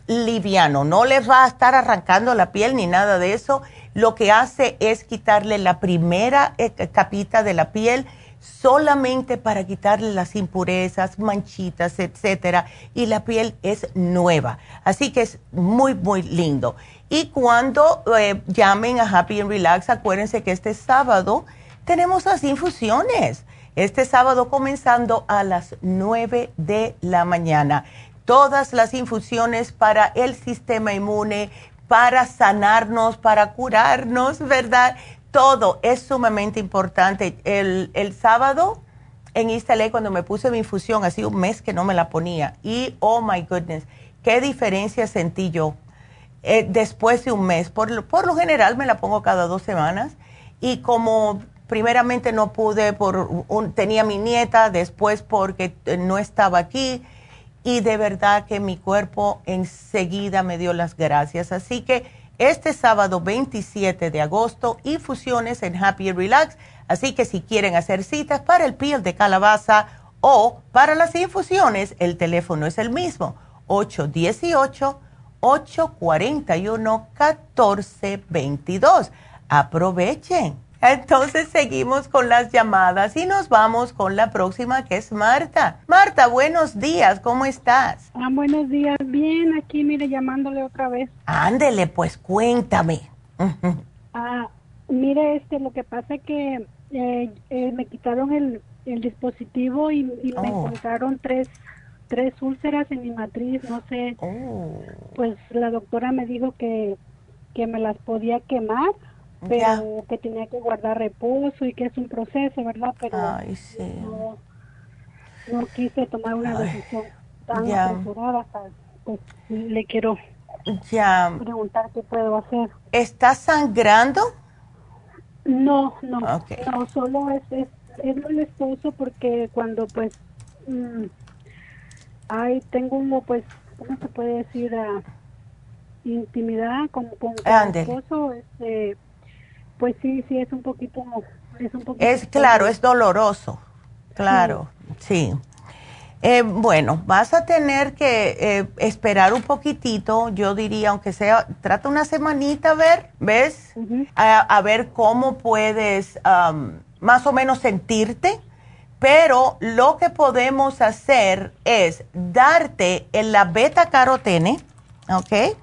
liviano, no les va a estar arrancando la piel ni nada de eso. Lo que hace es quitarle la primera eh, capita de la piel solamente para quitarle las impurezas, manchitas, etcétera, y la piel es nueva. Así que es muy, muy lindo. Y cuando eh, llamen a Happy and Relax, acuérdense que este sábado tenemos las infusiones. Este sábado comenzando a las 9 de la mañana. Todas las infusiones para el sistema inmune, para sanarnos, para curarnos, ¿verdad? todo es sumamente importante. El, sábado en East cuando me puse mi infusión, hacía un mes que no me la ponía. Y, oh my goodness, qué diferencia sentí yo eh, después de un mes. Por, por lo general me la pongo cada dos semanas. Y como primeramente no pude, por un, tenía mi nieta, después porque no estaba aquí. Y de verdad que mi cuerpo enseguida me dio las gracias. Así que este sábado 27 de agosto, infusiones en Happy Relax. Así que si quieren hacer citas para el piel de calabaza o para las infusiones, el teléfono es el mismo, 818-841-1422. Aprovechen. Entonces seguimos con las llamadas y nos vamos con la próxima que es Marta. Marta, buenos días, ¿cómo estás? Ah, buenos días, bien, aquí mire llamándole otra vez. Ándele, pues cuéntame. ah, mire, este, lo que pasa es que eh, eh, me quitaron el, dispositivo y, me oh. encontraron tres tres úlceras en mi matriz, no sé. Oh. Pues la doctora me dijo que, que me las podía quemar pero que tenía que guardar reposo y que es un proceso, ¿verdad? Pero no, quise tomar una decisión tan apresurada, pues le quiero ya. preguntar qué puedo hacer. ¿Está sangrando? No, no, no, solo es, es, es molestoso porque cuando pues mm, ay, tengo uno pues, ¿cómo se puede decir? Uh, intimidad con, con, mi esposo, este, pues sí, sí es un poquito, es un poquito. Es claro, es doloroso, claro, sí. Eh, bueno, vas a tener que eh, esperar un poquitito, yo diría, aunque sea, trata una semanita a ver, ¿ves? a, ver cómo puedes más o menos sentirte, pero lo que podemos hacer es darte en la beta carotene, ¿ok?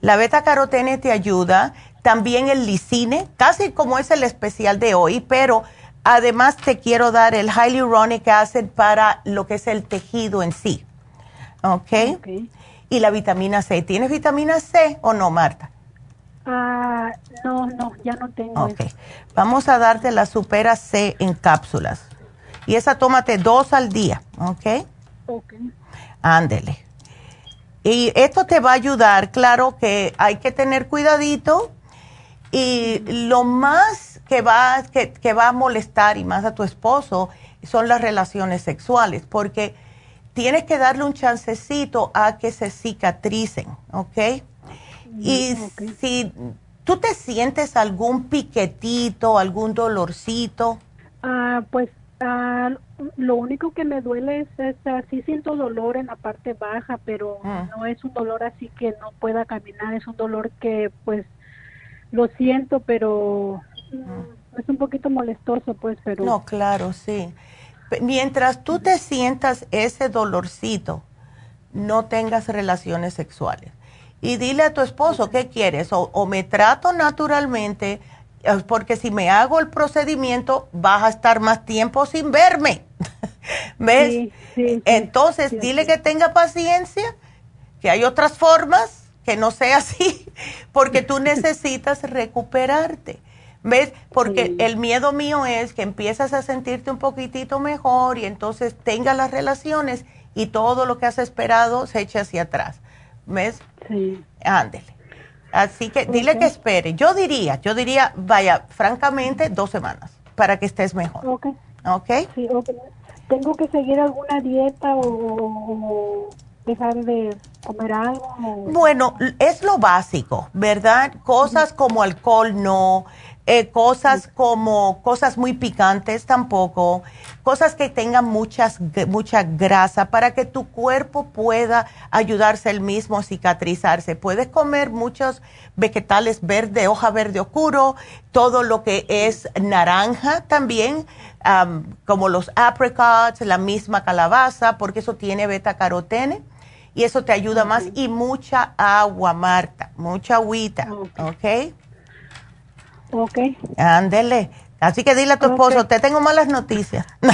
La beta carotene te ayuda, también el lisine, casi como es el especial de hoy, pero Además, te quiero dar el hyaluronic acid para lo que es el tejido en sí. ¿Ok? Y la vitamina C. ¿Tienes vitamina C o no, Marta? Ah, no, no, ya no tengo. Ok. Vamos a darte la Supera C en cápsulas. Y esa tómate dos al día. ¿Ok? Ok. Ándele. Y esto te va a ayudar. Claro que hay que tener cuidadito. Y lo más que va, que, que va a molestar y más a tu esposo son las relaciones sexuales, porque tienes que darle un chancecito a que se cicatricen, ¿ok? Y si tú te sientes algún piquetito, algún dolorcito. Ah, pues ah, lo único que me duele es, ah, sí siento dolor en la parte baja, pero mm. no es un dolor así que no pueda caminar, es un dolor que pues lo siento, pero es un poquito molestoso, pues, pero... No, claro, sí. Mientras tú te sientas ese dolorcito, no tengas relaciones sexuales. Y dile a tu esposo, ¿qué quieres? O, me trato naturalmente, porque si me hago el procedimiento, vas a estar más tiempo sin verme. ¿Ves? Entonces, dile que tenga paciencia, que hay otras formas, que no sea así, porque tú necesitas recuperarte. ¿Ves? Porque el miedo mío es que empiezas a sentirte un poquitito mejor y entonces tengas las relaciones y todo lo que has esperado se eche hacia atrás. ¿Ves? Sí. Ándele. Así que dile que espere. Yo diría, yo diría, vaya, francamente, dos semanas para que estés mejor. Ok. ¿Ok? Sí, ¿Tengo que seguir alguna dieta o dejar de comer algo? Bueno, es lo básico, ¿verdad? Cosas como alcohol no, eh, cosas como cosas muy picantes tampoco, cosas que tengan muchas, mucha grasa para que tu cuerpo pueda ayudarse el mismo a cicatrizarse. Puedes comer muchos vegetales verde, hoja verde oscuro, todo lo que es naranja también, como los apricots, la misma calabaza, porque eso tiene beta carotene y eso te ayuda más y mucha agua, Marta, mucha agüita, ¿ok? Ok. Ándele. Así que dile a tu esposo, te tengo malas noticias.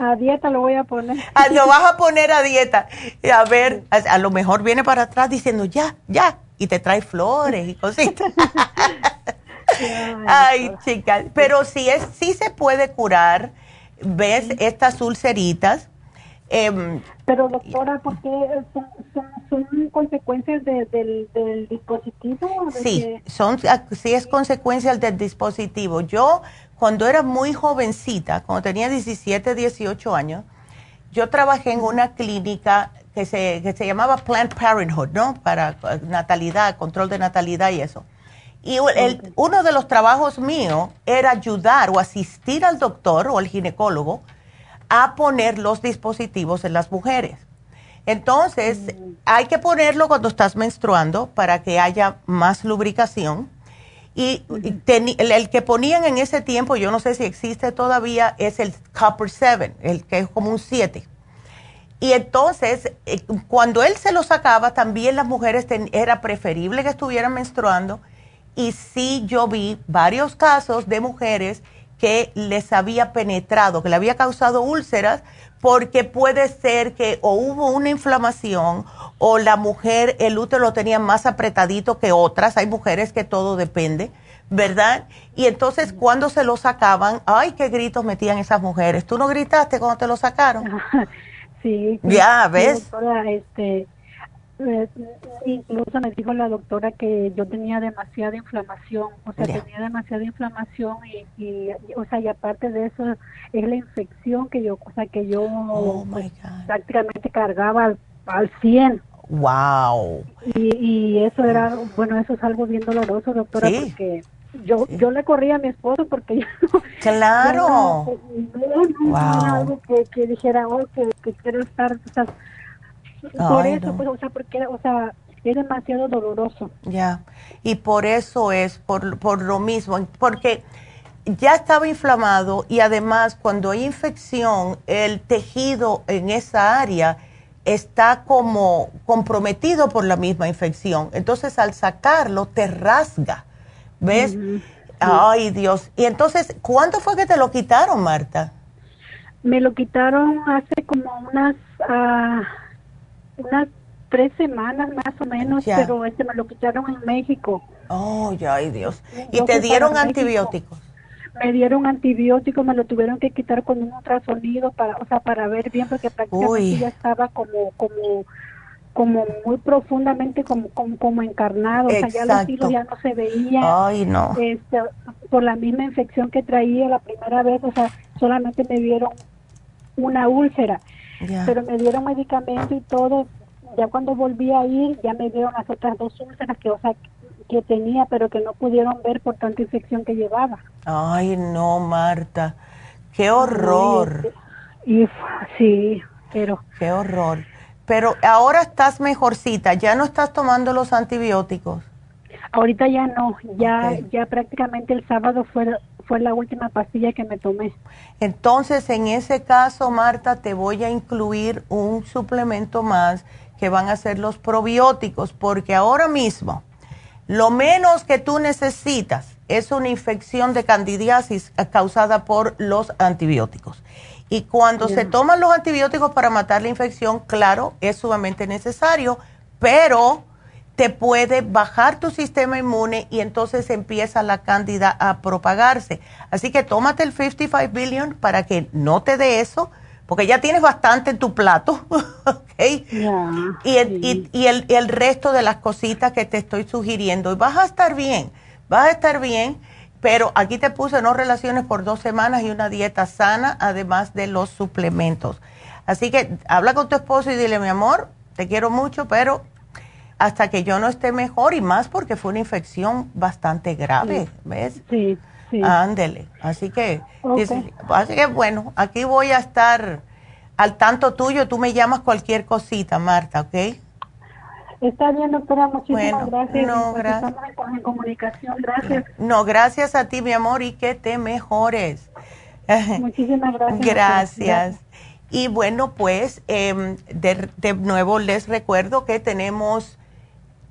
A, dieta lo voy a poner. Ah, lo vas a poner a dieta. A ver, a, lo mejor viene para atrás diciendo, ya, ya, y te trae flores y cositas. Ay, chicas, pero sí, es, sí se puede curar, ¿ves? Estas ulceritas Em, Pero doctora, ¿por qué son, consecuencias del, dispositivo? sí, son, ah, sí es consecuencia del dispositivo. Yo, cuando era muy jovencita, cuando tenía 17, 18 años, yo trabajé en una clínica que se, que se llamaba Planned Parenthood, ¿no? Para eh, natalidad, control de natalidad y eso. Y el, uno de los trabajos míos era ayudar o asistir al doctor o al ginecólogo a poner los dispositivos en las mujeres. Entonces, hay que ponerlo cuando estás menstruando para que haya más lubricación. Y el, que ponían en ese tiempo, yo no sé si existe todavía, es el Copper 7, el que es como un 7. Y entonces, eh, cuando él se lo sacaba, también las mujeres era preferible que estuvieran menstruando. Y sí, yo vi varios casos de mujeres que les había penetrado, que le había causado úlceras, porque puede ser que o hubo una inflamación o la mujer, el útero lo tenía más apretadito que otras, hay mujeres que todo depende, ¿verdad? Y entonces cuando se lo sacaban, ay, qué gritos metían esas mujeres. ¿Tú no gritaste cuando te lo sacaron? Sí. Ya, ¿ves? este, eh, incluso me dijo la doctora que yo tenía demasiada inflamación, o sea, tenía demasiada inflamación y, o sea, y aparte de eso es la infección que yo, o sea, que yo oh pues, prácticamente cargaba al, al 100. Wow. Y, y eso era, bueno, eso es algo bien doloroso, doctora, porque yo yo le corría a mi esposo porque yo claro. no, no, algo que, que dijera oh, que, que, quiero estar o sea, por eso pues o sea porque o sea es demasiado doloroso. Ya. Y por eso es por por lo mismo porque ya estaba inflamado y además cuando hay infección el tejido en esa área está como comprometido por la misma infección. Entonces al sacarlo te rasga. ¿Ves? Ay, Dios. Y entonces, ¿cuánto fue que te lo quitaron, Marta? Me lo quitaron hace como unas, uh, unas tres semanas más o menos, pero este me lo quitaron en México. Oh, ya, ay Dios. ¿Y te dieron antibióticos? Me dieron antibióticos, me lo tuvieron que quitar con un ultrasonido para, o sea, para ver bien porque prácticamente ya estaba como, como como muy profundamente como como, encarnado, o sea, ya los hilos ya no se veían. Ay, no. Este, por la misma infección que traía la primera vez, o sea, solamente me dieron una úlcera, pero me dieron medicamento y todo. Ya cuando volví a ir, ya me dieron las otras dos úlceras que, o sea, que tenía, pero que no pudieron ver por tanta infección que llevaba. Ay, no, Marta, qué horror. y sí, pero... Qué horror. Pero ahora estás mejorcita, ya no estás tomando los antibióticos. Ahorita ya no, ya ya prácticamente el sábado fue fue la última pastilla que me tomé. Entonces, en ese caso, Marta, te voy a incluir un suplemento más que van a ser los probióticos, porque ahora mismo lo menos que tú necesitas es una infección de candidiasis causada por los antibióticos. Y cuando se toman los antibióticos para matar la infección, claro, es sumamente necesario, pero te puede bajar tu sistema inmune y entonces empieza la cándida a propagarse. Así que tómate el 55 billion para que no te dé eso, porque ya tienes bastante en tu plato, ¿ok? y, el, y, el, el resto de las cositas que te estoy sugiriendo. Y vas a estar bien, vas a estar bien pero aquí te puse no relaciones por dos semanas y una dieta sana, además de los suplementos. Así que habla con tu esposo y dile, mi amor, te quiero mucho, pero hasta que yo no esté mejor y más porque fue una infección bastante grave, ¿ves? Sí, sí. Ándele. Así que, así que bueno, aquí voy a estar al tanto tuyo. Tú me llamas cualquier cosita, Marta, ¿ok? Está bien, doctora, muchísimas gracias. No, gracias. en comunicación, gracias. No, gracias a ti, mi amor, y que te mejores. Muchísimas gracias. gracias. Y bueno, pues em, de, nuevo les recuerdo que tenemos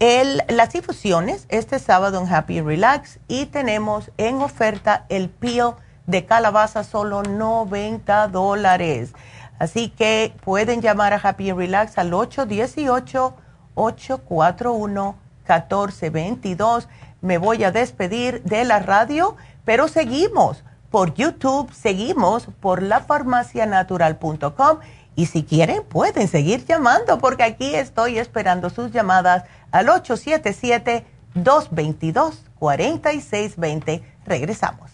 las infusiones este sábado en Happy Relax y tenemos en oferta el peel de calabaza solo 90 dólares. Así que pueden llamar a Happy Relax al 818 841-1422. Me voy a despedir de la radio, pero seguimos por YouTube, seguimos por lafarmacianatural.com y si quieren pueden seguir llamando porque aquí estoy esperando sus llamadas al 877-222-4620. Regresamos.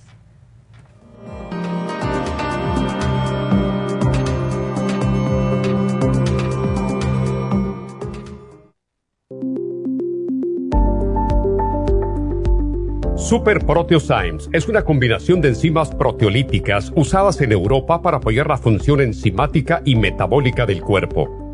Super Proteosymes es una combinación de enzimas proteolíticas usadas en Europa para apoyar la función enzimática y metabólica del cuerpo.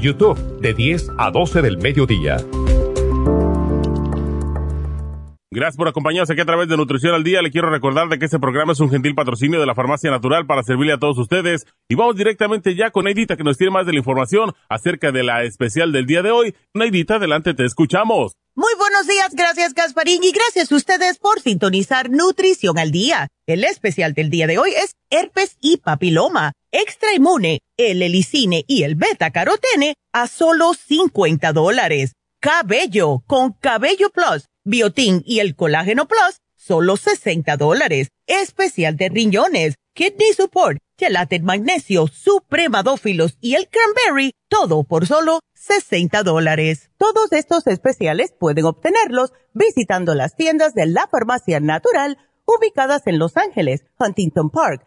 YouTube de 10 a 12 del mediodía. Gracias por acompañarnos aquí a través de Nutrición al Día. Le quiero recordar de que este programa es un gentil patrocinio de la Farmacia Natural para servirle a todos ustedes. Y vamos directamente ya con Neidita que nos tiene más de la información acerca de la especial del día de hoy. Neidita, adelante, te escuchamos. Muy buenos días, gracias Gasparín y gracias a ustedes por sintonizar Nutrición al Día. El especial del día de hoy es herpes y papiloma, extra inmune, el helicine y el beta carotene a solo 50 dólares. Cabello con Cabello Plus Biotin y el Colágeno Plus, solo 60 dólares. Especial de riñones, Kidney Support, Gelatin Magnesio, Supremadófilos y el Cranberry, todo por solo 60 dólares. Todos estos especiales pueden obtenerlos visitando las tiendas de la Farmacia Natural ubicadas en Los Ángeles, Huntington Park,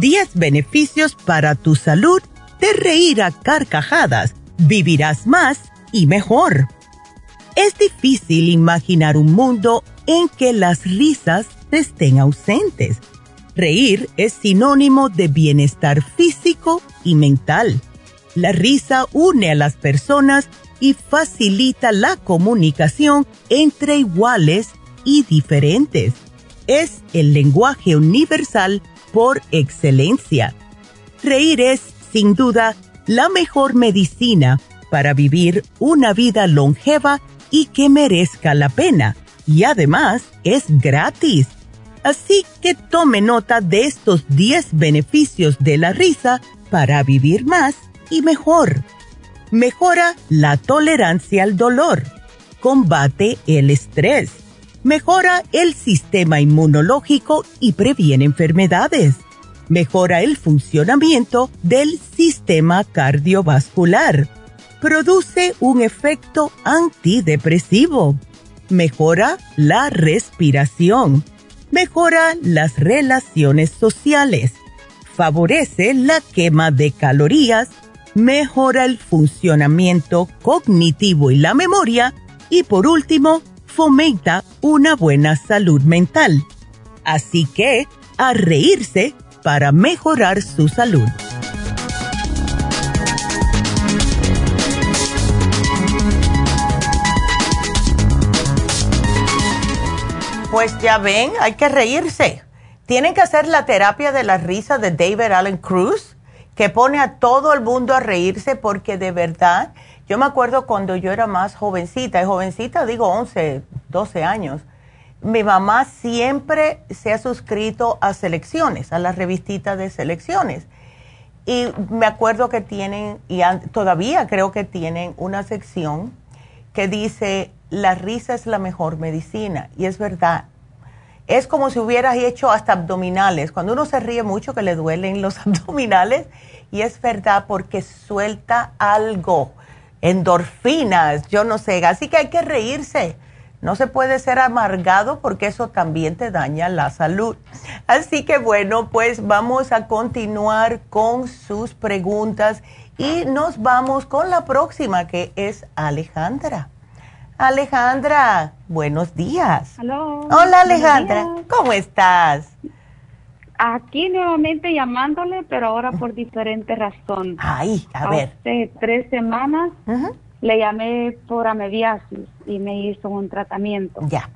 Diez beneficios para tu salud de reír a carcajadas. Vivirás más y mejor. Es difícil imaginar un mundo en que las risas estén ausentes. Reír es sinónimo de bienestar físico y mental. La risa une a las personas y facilita la comunicación entre iguales y diferentes. Es el lenguaje universal por excelencia. Reír es, sin duda, la mejor medicina para vivir una vida longeva y que merezca la pena. Y además es gratis. Así que tome nota de estos 10 beneficios de la risa para vivir más y mejor. Mejora la tolerancia al dolor. Combate el estrés mejora el sistema inmunológico y previene enfermedades. Mejora el funcionamiento del sistema cardiovascular. Produce un efecto antidepresivo. Mejora la respiración. Mejora las relaciones sociales. Favorece la quema de calorías. Mejora el funcionamiento cognitivo y la memoria. Y por último, fomenta una buena salud mental. Así que, a reírse para mejorar su salud. Pues ya ven, hay que reírse. Tienen que hacer la terapia de la risa de David Allen Cruz, que pone a todo el mundo a reírse porque de verdad yo me acuerdo cuando yo era más jovencita, y jovencita digo 11, 12 años, mi mamá siempre se ha suscrito a selecciones, a las revistitas de selecciones. Y me acuerdo que tienen, y todavía creo que tienen una sección que dice, la risa es la mejor medicina. Y es verdad. Es como si hubieras hecho hasta abdominales. Cuando uno se ríe mucho que le duelen los abdominales. Y es verdad porque suelta algo endorfinas, yo no sé, así que hay que reírse. No se puede ser amargado porque eso también te daña la salud. Así que bueno, pues vamos a continuar con sus preguntas Y nos vamos con la próxima, que es Alejandra. Alejandra, buenos días. Hola Alejandra, ¿cómo estás? Aquí nuevamente llamándole, pero ahora por diferente razón. Ay, a ver. Hace tres semanas le llamé por amebiasis y me hizo un tratamiento. Ya.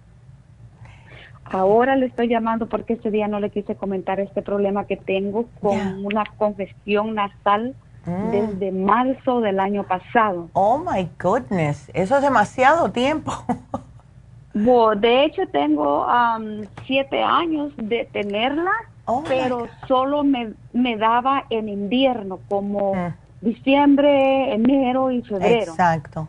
Ahora le estoy llamando porque ese día no le quise comentar este problema que tengo con una congestión nasal mm. desde marzo del año pasado. Oh my goodness, eso es demasiado tiempo. de hecho, tengo siete años de tenerla, oh pero solo me, me, daba en invierno, como mm. diciembre, enero y febrero. Exacto.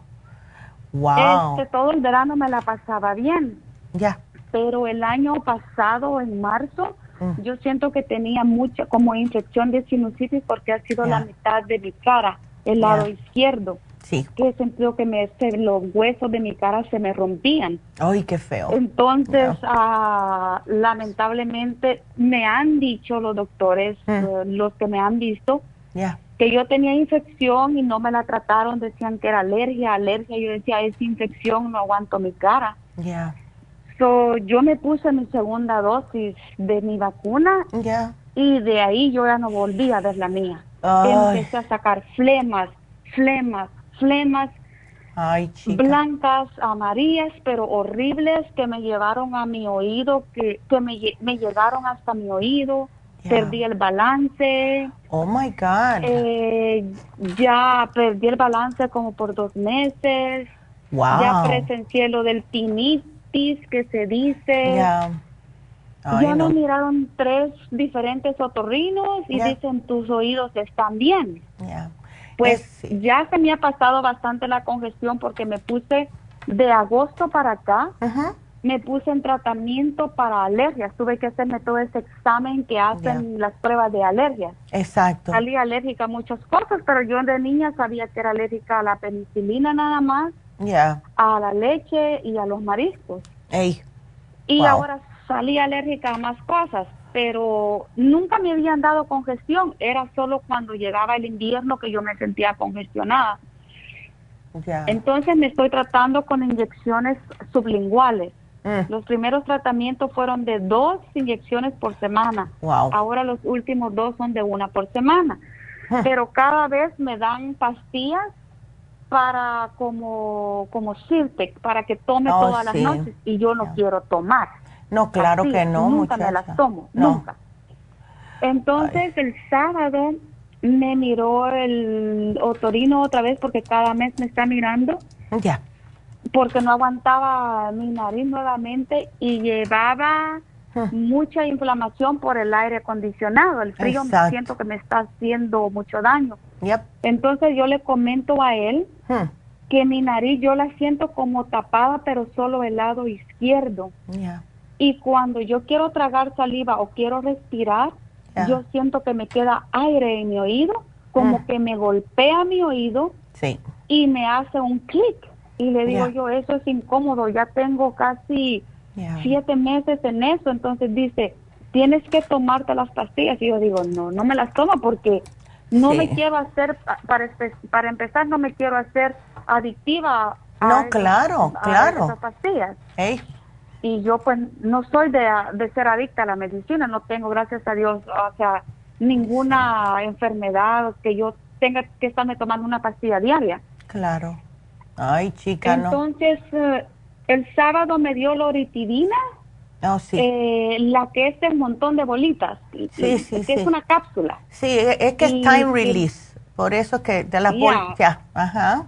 Wow. Este, todo el verano me la pasaba bien. Ya pero el año pasado, en marzo, mm. yo siento que tenía mucha como infección de sinusitis porque ha sido la mitad de mi cara, el lado izquierdo. Sí. Que sentido que me, los huesos de mi cara se me rompían. Ay, qué feo. Entonces, ah, lamentablemente, me han dicho los doctores, mm. eh, los que me han visto, que yo tenía infección y no me la trataron, decían que era alergia, alergia. Yo decía, es infección, no aguanto mi cara. Ya. So, yo me puse mi segunda dosis de mi vacuna y de ahí yo ya no volví a ver la mía. Empecé a sacar flemas, flemas, flemas blancas, amarillas, pero horribles que me llevaron a mi oído, que, que me, me llegaron hasta mi oído. Perdí el balance. Oh my God. Eh, ya perdí el balance como por dos meses. Wow. Ya presencié lo del tinnitus que se dice. Ya. nos miraron tres diferentes otorrinos y dicen tus oídos están bien. Pues ya se me ha pasado bastante la congestión porque me puse de agosto para acá, me puse en tratamiento para alergias. Tuve que hacerme todo ese examen que hacen las pruebas de alergias. Exacto. Salí alérgica a muchas cosas, pero yo de niña sabía que era alérgica a la penicilina nada más a la leche y a los mariscos. Y ahora salí alérgica a más cosas, pero nunca me habían dado congestión, era solo cuando llegaba el invierno que yo me sentía congestionada. Entonces me estoy tratando con inyecciones sublinguales. Mm. Los primeros tratamientos fueron de dos inyecciones por semana. Ahora los últimos dos son de una por semana. Mm. Pero cada vez me dan pastillas para como como para que tome oh, todas las noches y yo no quiero tomar. No, claro que no, nunca me las tomo, nunca. Entonces el sábado me miró el otorino otra vez porque cada mes me está mirando. Ya. Porque no aguantaba mi nariz nuevamente y llevaba mucha inflamación por el aire acondicionado. El frío me siento que me está haciendo mucho daño. Entonces yo le comento a él hmm. que mi nariz yo la siento como tapada, pero solo el lado izquierdo. Y cuando yo quiero tragar saliva o quiero respirar, yo siento que me queda aire en mi oído, como hmm. que me golpea mi oído y me hace un clic. Y le digo yo, eso es incómodo, ya tengo casi siete meses en eso. Entonces dice, tienes que tomarte las pastillas. Y yo digo, no, no me las tomo porque no me quiero hacer, para, para empezar, no me quiero hacer adictiva. A no, claro, claro. Esas pastillas. Y yo pues no soy de, de ser adicta a la medicina, no tengo, gracias a Dios, o sea, ninguna enfermedad que yo tenga que estarme tomando una pastilla diaria. Claro. Ay, chica, Entonces, eh, el sábado me dio loritidina Oh, sí. Eh, la que es el montón de bolitas. Sí, sí, que es una cápsula. Sí, es que es time release. Por eso que de las bolitas. Ajá.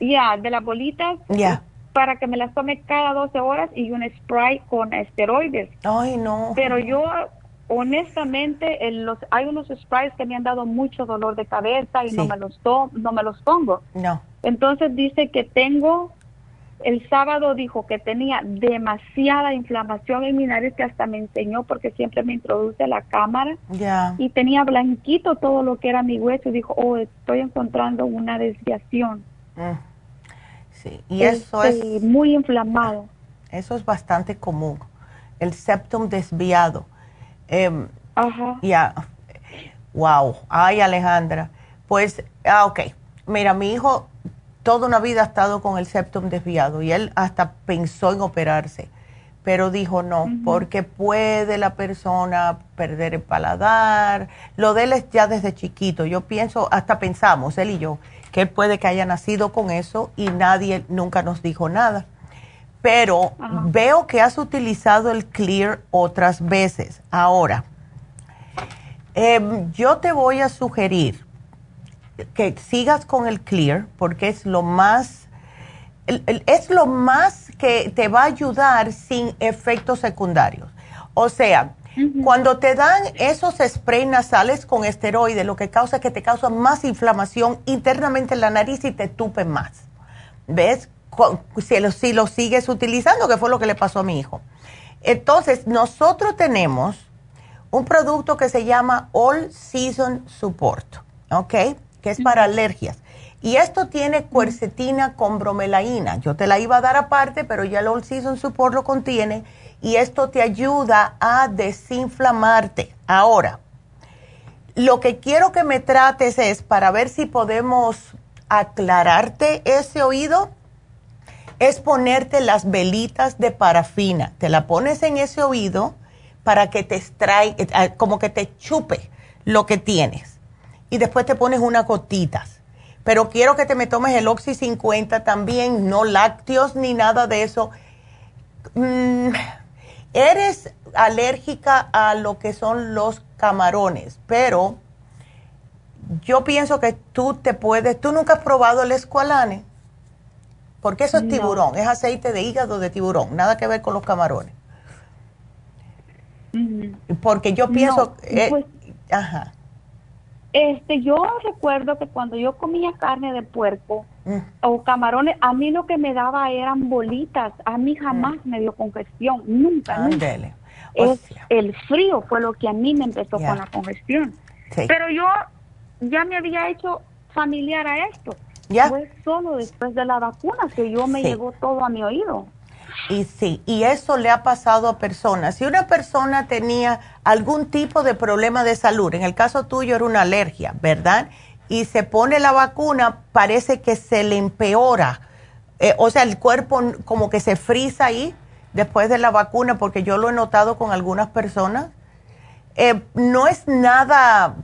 Ya, de las bolitas. Ya. Para que me las tome cada 12 horas y un spray con esteroides. Ay, no. Pero yo, honestamente, en los, hay unos sprays que me han dado mucho dolor de cabeza y no, me los to no me los pongo. No. Entonces dice que tengo el sábado dijo que tenía demasiada inflamación en mi nariz que hasta me enseñó porque siempre me introduce la cámara y tenía blanquito todo lo que era mi hueso y dijo, oh, estoy encontrando una desviación. Mm. Sí, y eso este, es muy inflamado. Eso es bastante común, el septum desviado. Em, Ajá. Ya, wow, ay Alejandra, Pues, ah, ok. Mira, mi hijo toda una vida ha estado con el septum desviado y él hasta pensó en operarse, pero dijo no, porque puede la persona perder el paladar. Lo de él es ya desde chiquito. Yo pienso, hasta pensamos, él y yo, que él puede que haya nacido con eso y nadie nunca nos dijo nada. Pero veo que has utilizado el Clear otras veces. Ahora, em, yo te voy a sugerir que sigas con el clear porque es lo más, es lo más que te va a ayudar sin efectos secundarios. O sea, cuando te dan esos sprays nasales con esteroides, lo que causa es que te causa más inflamación internamente en la nariz y te tupe más. ¿Ves? Si lo, si lo sigues utilizando, que fue lo que le pasó a mi hijo. Entonces, nosotros tenemos un producto que se llama All Season Support, ¿ok? que es para alergias. Y esto tiene cuercetina con bromelaína. Yo te la iba a dar aparte, pero ya el All Season Support lo contiene y esto te ayuda a desinflamarte. Ahora, lo que quiero que me trates es para ver si podemos aclararte ese oído, es ponerte las velitas de parafina. Te la pones en ese oído para que te extrae, eh, como que te chupe lo que tienes y después te pones unas gotitas. Pero quiero que te me tomes el Oxy 50 también, no lácteos ni nada de eso. Mm, eres alérgica a lo que son los camarones, pero yo pienso que tú te puedes, tú nunca has probado el escualane, porque eso es tiburón, es aceite de hígado de tiburón, nada que ver con los camarones. Porque yo pienso, eh, pues ajá. Este, yo recuerdo que cuando yo comía carne de puerco mm. o camarones, a mí lo que me daba eran bolitas. A mí jamás mm. me dio congestión, nunca. nunca. Es, el frío fue lo que a mí me empezó con la congestión. Pero yo ya me había hecho familiar a esto. Fue solo después de la vacuna que yo me llegó todo a mi oído. Y sí, y eso le ha pasado a personas. Si una persona tenía algún tipo de problema de salud, en el caso tuyo era una alergia, ¿verdad? Y se pone la vacuna, parece que se le empeora. Eh, o sea, el cuerpo como que se frisa ahí después de la vacuna, porque yo lo he notado con algunas personas. Eh, no es nada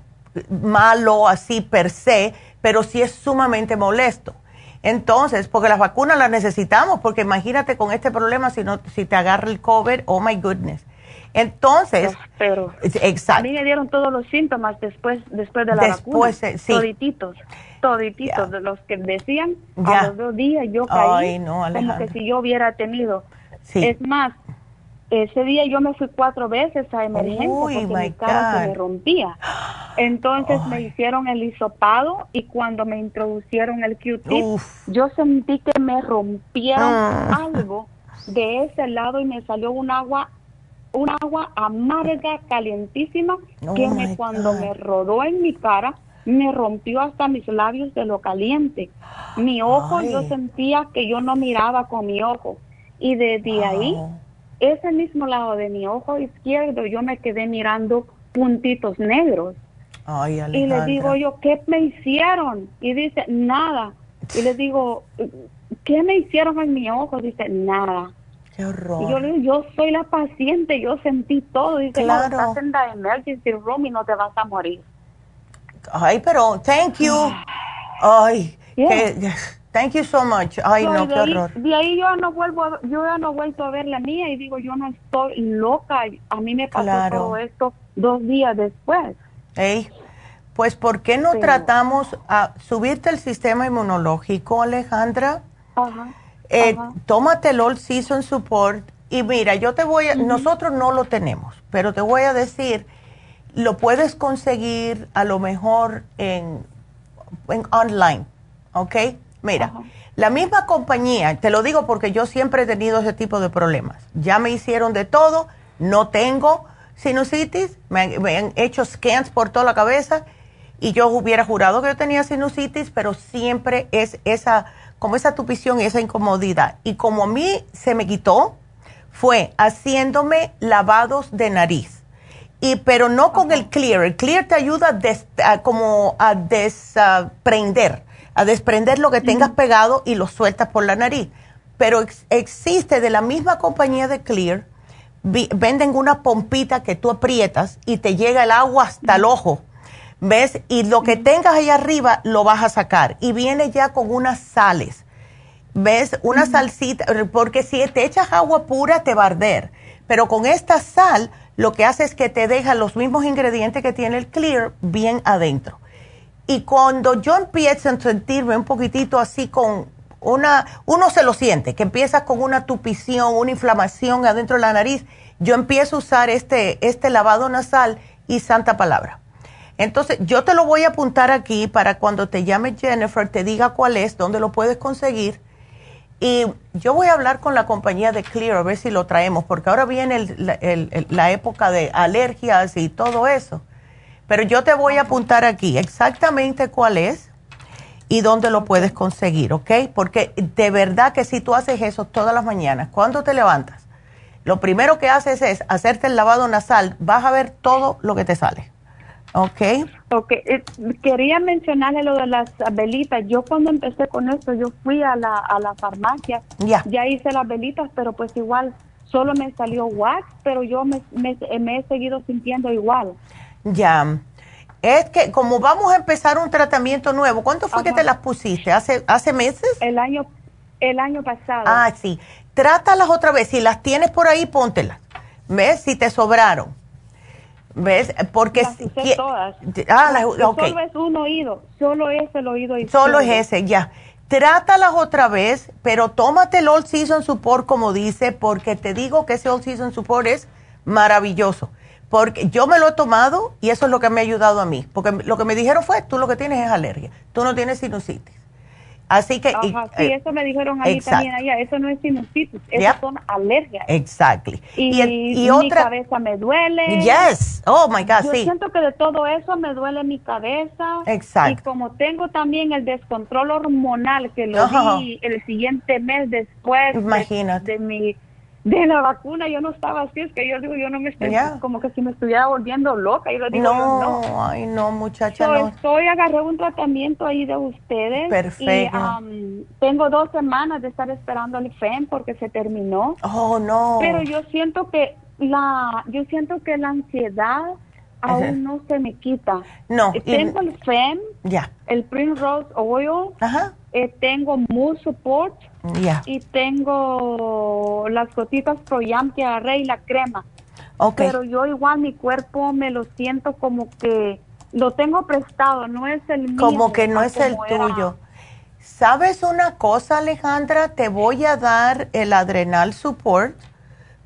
malo así per se, pero sí es sumamente molesto. Entonces, porque las vacunas las necesitamos, porque imagínate con este problema si no, si te agarra el COVID, oh my goodness. Entonces, pero exacto. a mí me dieron todos los síntomas después, después de la después, vacuna, sí. todititos, todititos, de los que decían a los dos días yo caí, como que si yo hubiera tenido. Es más, ese día yo me fui cuatro veces a emergencia porque mi cara se me rompía. Entonces me hicieron el hisopado y cuando me introducieron el Q-tip, yo sentí que me rompieron ah. algo de ese lado y me salió un agua un agua amarga, calientísima, oh que me, cuando me rodó en mi cara, me rompió hasta mis labios de lo caliente. Mi ojo, yo sentía que yo no miraba con mi ojo. Y desde ahí ese mismo lado de mi ojo izquierdo yo me quedé mirando puntitos negros. y le digo yo, ¿qué me hicieron? Y dice, nada. Y le digo, ¿qué me hicieron en mi ojo? Dice, nada. Qué horror. Y yo le digo, yo soy la paciente, yo sentí todo. Dice, claro. no, estás en la emergency room y no te vas a morir. Ay, pero, thank you. Ay, Thank you so much. Ay, no, qué horror. De ahí yo no vuelvo, yo ya no he vuelto a ver la mía y digo, yo no estoy loca. A mí me pasó todo esto dos días después. Ey, pues, ¿por qué no tratamos a subirte el sistema inmunológico, Alejandra? Ajá. Eh, tómate el All Season Support y mira, yo te voy a, nosotros no lo tenemos, pero te voy a decir, lo puedes conseguir a lo mejor en, en online, ¿ok? Mira, la misma compañía, te lo digo porque yo siempre he tenido ese tipo de problemas. Ya me hicieron de todo, no tengo sinusitis, me, han hecho scans por toda la cabeza y yo hubiera jurado que yo tenía sinusitis, pero siempre es esa, como esa tupición y esa incomodidad. Y como a mí se me quitó, fue haciéndome lavados de nariz y pero no con el clear. El clear te ayuda a como a desprender, a desprender lo que tengas pegado y lo sueltas por la nariz. Pero existe de la misma compañía de clear, venden una pompita que tú aprietas y te llega el agua hasta el ojo. ¿Ves? Y lo que tengas ahí arriba lo vas a sacar. Y viene ya con unas sales. ¿Ves? Una salsita, porque si te echas agua pura te va a arder. Pero con esta sal lo que hace es que te deja los mismos ingredientes que tiene el clear bien adentro. Y cuando yo empiezo a sentirme un poquitito así con una, uno se lo siente, que empieza con una tupición, una inflamación adentro de la nariz, yo empiezo a usar este, este lavado nasal y santa palabra. Entonces, yo te lo voy a apuntar aquí para cuando te llame Jennifer, te diga cuál es, dónde lo puedes conseguir y yo voy a hablar con la compañía de Clear a ver si lo traemos, porque ahora viene la época de alergias y todo eso. Pero yo te voy a apuntar aquí exactamente cuál es y dónde lo puedes conseguir, ¿ok? Porque de verdad que si tú haces eso todas las mañanas, cuando te levantas, lo primero que haces es hacerte el lavado nasal, vas a ver todo lo que te sale. Ok. Ok, eh, quería mencionarle lo de las velitas. Yo cuando empecé con esto, yo fui a la, a la farmacia, ya ya hice las velitas, pero pues igual solo me salió wax, pero yo me, me, he seguido sintiendo igual. Ya. Es que como vamos a empezar un tratamiento nuevo, ¿cuánto fue que te las pusiste? ¿Hace, hace meses? El año, el año pasado. Ah, sí. Trátalas otra vez. Si las tienes por ahí, póntelas. ¿Ves? Si te sobraron ¿Ves? Porque... Las todas. Ah, Solo es un oído, solo es el oído Solo es ese, ya. Trátalas otra vez, pero tómate el All Season Support como dice, porque te digo que ese All Season Support es maravilloso. Porque yo me lo he tomado y eso es lo que me ha ayudado a mí. Porque lo que me dijeron fue, tú lo que tienes es alergia, tú no tienes sinusitis. Así que... Ajá, sí, eh, eso me dijeron ahí también allá. Eso no es sinusitis, eso son alergias. Exactly. Y, y, mi cabeza me duele. Yes. Oh, my God, Yo siento que de todo eso me duele mi cabeza. Exacto. Y como tengo también el descontrol hormonal que lo vi el siguiente mes después Imagínate. de mi de la vacuna yo no estaba así, es que yo digo, yo no me estoy, como que si me estuviera volviendo loca, yo lo digo, no, no. ay no, muchacha, no. Estoy, agarré un tratamiento ahí de ustedes. Perfecto. Y, tengo dos semanas de estar esperando el FEM porque se terminó. Oh, no. Pero yo siento que la, yo siento que la ansiedad aún no se me quita. No. Tengo el FEM, ya. el Rose Oil, Ajá. Eh, tengo Mood Support, y tengo las gotitas Proyam que agarré y la crema. Pero yo igual mi cuerpo me lo siento como que lo tengo prestado, no es el mío. Como que no es el tuyo. ¿Sabes una cosa, Alejandra? Te voy a dar el Adrenal Support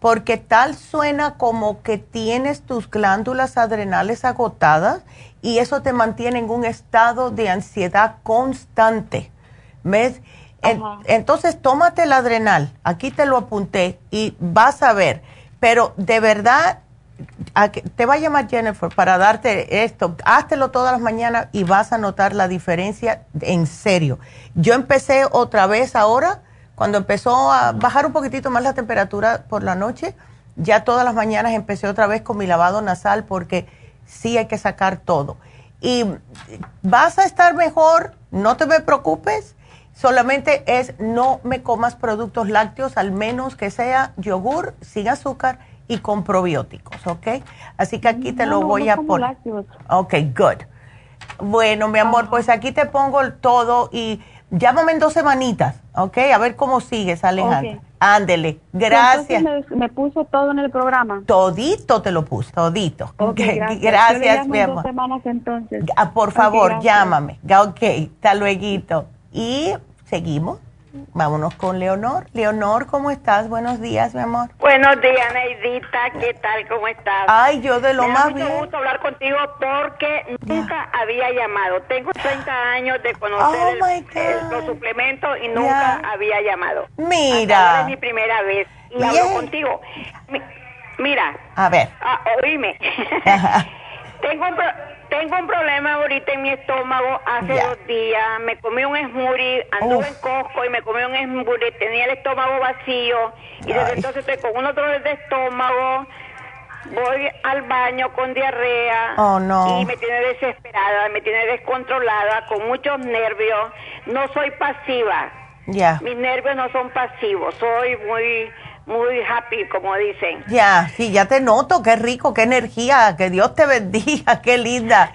porque tal suena como que tienes tus glándulas adrenales agotadas y eso te mantiene en un estado de ansiedad constante. ¿Ves? Entonces, tómate el adrenal. Aquí te lo apunté y vas a ver. Pero de verdad, te va a llamar Jennifer para darte esto. Háztelo todas las mañanas y vas a notar la diferencia en serio. Yo empecé otra vez ahora, cuando empezó a bajar un poquitito más la temperatura por la noche, ya todas las mañanas empecé otra vez con mi lavado nasal porque sí hay que sacar todo. Y vas a estar mejor, no te me preocupes Solamente es no me comas productos lácteos, al menos que sea yogur sin azúcar y con probióticos, ¿ok? Así que aquí te lo voy a poner. Ok, good. Bueno, mi amor, pues aquí te pongo todo y llámame en dos semanitas, ¿ok? A ver cómo sigues, Alejandra. Ándele, gracias. Me, puso todo en el programa. Todito te lo puse, todito. Okay, gracias, gracias mi amor. Dos semanas entonces. Ah, por favor, llámame. Ok, hasta luego. Y seguimos. Vámonos con Leonor. Leonor, ¿cómo estás? Buenos días, mi amor. Buenos días, Neidita. ¿Qué tal? ¿Cómo estás? Ay, yo de lo Me más da mucho gusto hablar contigo porque nunca había llamado. Tengo 30 años de conocer oh, los suplementos y nunca había llamado. Mira. es mi primera vez y hablo contigo. mira. A ver. Ah, oíme. Tengo un tengo un problema ahorita en mi estómago. Hace dos días me comí un smoothie, anduve en Costco y me comí un smoothie. Tenía el estómago vacío y desde entonces estoy con un otro de estómago. voy al baño con diarrea. Oh, no. Y me tiene desesperada, me tiene descontrolada, con muchos nervios. No soy pasiva. Mis nervios no son pasivos. Soy muy, muy happy, como dicen. Ya, sí, ya te noto. Qué rico, qué energía. Que Dios te bendiga, qué linda.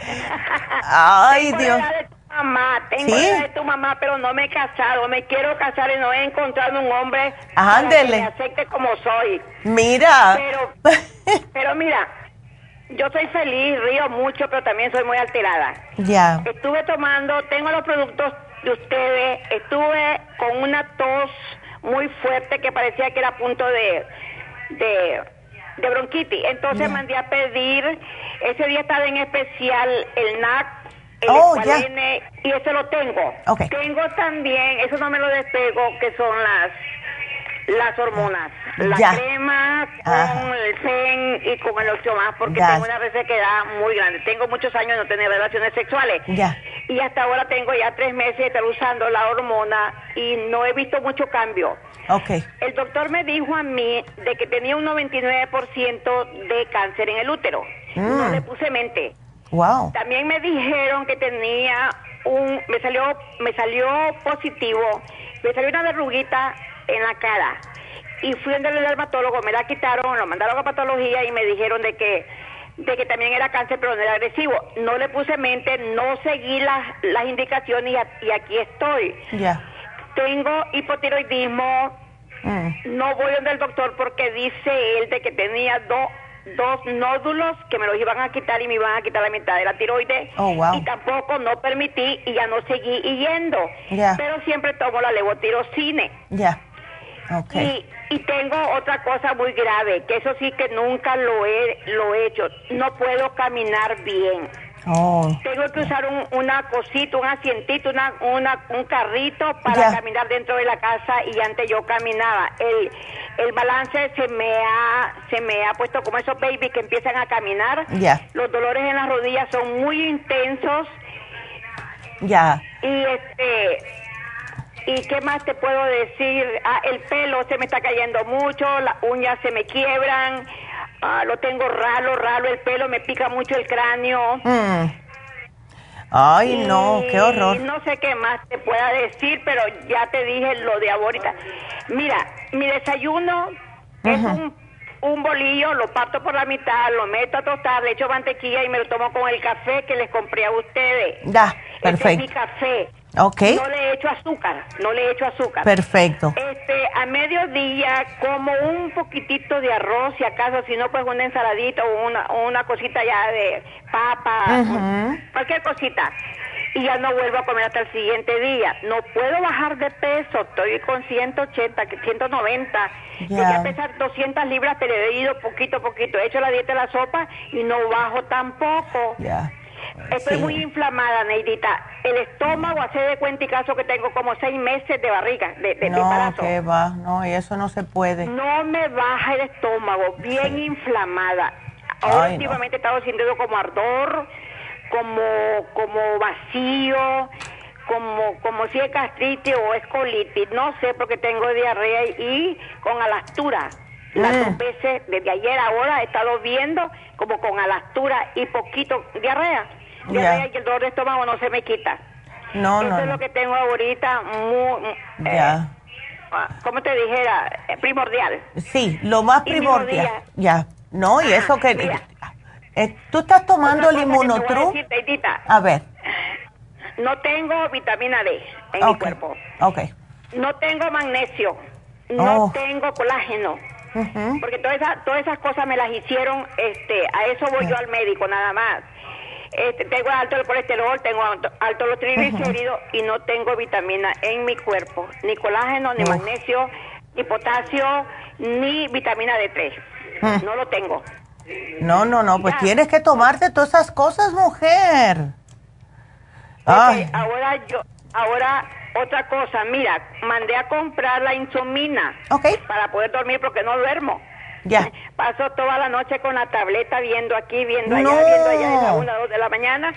Ay, Dios. de tu mamá, tengo ¿Sí? la de tu mamá, pero no me he casado. Me quiero casar y no he encontrado un hombre Ándele. que me acepte como soy. Mira. Pero, pero mira, yo soy feliz, río mucho, pero también soy muy alterada. Ya. Estuve tomando, tengo los productos de ustedes, estuve con una tos muy fuerte que parecía que era a punto de, de, de bronquitis. Entonces Ya. mandé a pedir, ese día estaba en especial el NAC, el Oh, ya. Y ese lo tengo. Ok. Tengo también, eso no me lo despego, que son las las hormonas. La Ya. crema con Ajá. el zen y con el osteomás porque Ya. tengo una resequedad muy grande. Tengo muchos años de no tener relaciones sexuales. Ya. Y hasta ahora tengo ya tres meses de estar usando la hormona y no he visto mucho cambio. Ok. El doctor me dijo a mí de que tenía un 99% de cáncer en el útero. No Mm. le puse mente. Wow. También me dijeron que tenía un, me salió, me salió positivo, me salió una verruguita en la cara y fui donde el dermatólogo, me la quitaron, lo mandaron a patología y me dijeron de que de que también era cáncer pero no era agresivo. No le puse mente, no seguí las, las indicaciones y, a- y aquí estoy. Ya. Tengo hipotiroidismo, Mm. no voy donde el doctor porque dice él de que tenía dos dos nódulos que me los iban a quitar y me iban a quitar la mitad de la tiroides Oh, wow. y tampoco no permití y ya no seguí yendo Ya. pero siempre tomo la levotirocine Ya. Y, y tengo otra cosa muy grave que eso sí que nunca lo he lo he hecho no puedo caminar bien Oh. tengo que usar un, una cosita, un asientito, una, una, un carrito para caminar dentro de la casa y antes yo caminaba. El, el balance se me ha se me ha puesto como esos babies que empiezan a caminar. Los dolores en las rodillas son muy intensos Ya. y este y qué más te puedo decir ah, el pelo se me está cayendo mucho las uñas se me quiebran ah, lo tengo ralo ralo el pelo me pica mucho el cráneo Mm. Ay, no, qué horror. No sé qué más te pueda decir, pero ya te dije lo de ahorita. Mira, mi desayuno es un, un bolillo, lo parto por la mitad, lo meto a tostar, le echo mantequilla y me lo tomo con el café que les compré a ustedes. Ya, Ese es mi perfecto. café. Ok. No le echo azúcar, no le echo azúcar. Perfecto. Este, a mediodía como un poquitito de arroz, si acaso, si no, pues una ensaladita o una, o una cosita ya de papa, cualquier cosita. Y ya no vuelvo a comer hasta el siguiente día. No puedo bajar de peso, estoy con 180, que 190. Ya. Llegué a pesar 200 libras, pero he ido poquito a poquito. He hecho la dieta de la sopa y no bajo tampoco. Ya. Estoy Sí. muy inflamada, Neidita. El estómago, hace de cuenta y caso que tengo como seis meses de barriga, de, de, de No, embarazo. que va. No, y eso no se puede. No me baja el estómago, bien inflamada. Ahora Ay, no. últimamente he estado sintiendo como ardor, como, como vacío, como, como si es gastritis o es colitis. No sé, porque tengo diarrea y con alastura. Las Mm. dos veces, desde ayer ahora, he estado viendo como con alastura y poquito diarrea. Diarrea y el dolor de estómago no se me quita. No, Eso no, es lo que tengo ahorita, muy, eh, Ya. ah, ¿cómo te dijera? Eh, primordial. Sí, lo más mi primordial. Ya. No, y eso que. mira. Eh, ¿Tú estás tomando el voy a A ver. no tengo vitamina D en mi Ok. cuerpo. Ok. No tengo magnesio. No Oh. tengo colágeno. Porque todas esas, todas esas cosas me las hicieron, este, a eso voy yo al médico nada más. Este, tengo alto el colesterol, tengo alto, alto los triglicéridos y no tengo vitamina en mi cuerpo, ni colágeno, ni magnesio, ni potasio, ni vitamina D3. Mm. No lo tengo. No, no, no, pues Ya. tienes que tomarte todas esas cosas, mujer. Ahora yo, ahora otra cosa, mira, mandé a comprar la insomina ok, para poder dormir porque no duermo. ya. Paso toda la noche con la tableta viendo aquí, viendo allá, No. viendo allá de la una dos de la mañana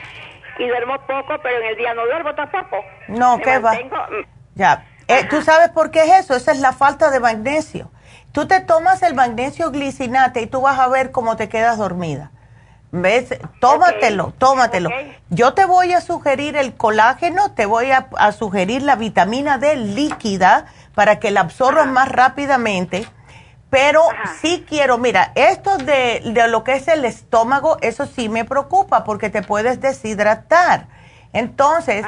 y duermo poco, pero en el día no duermo tampoco. No, Me ¿qué va? mantengo- mm, Ya. Eh, ¿Tú sabes por qué es eso? Esa es la falta de magnesio. Tú te tomas el magnesio glicinate y tú vas a ver cómo te quedas dormida. ¿Ves? Tómatelo, tómatelo. Yo te voy a sugerir el colágeno, te voy a, sugerir la vitamina D líquida para que la absorbas más rápidamente. Pero sí quiero, mira, esto de, lo que es el estómago, eso sí me preocupa porque te puedes deshidratar. Entonces,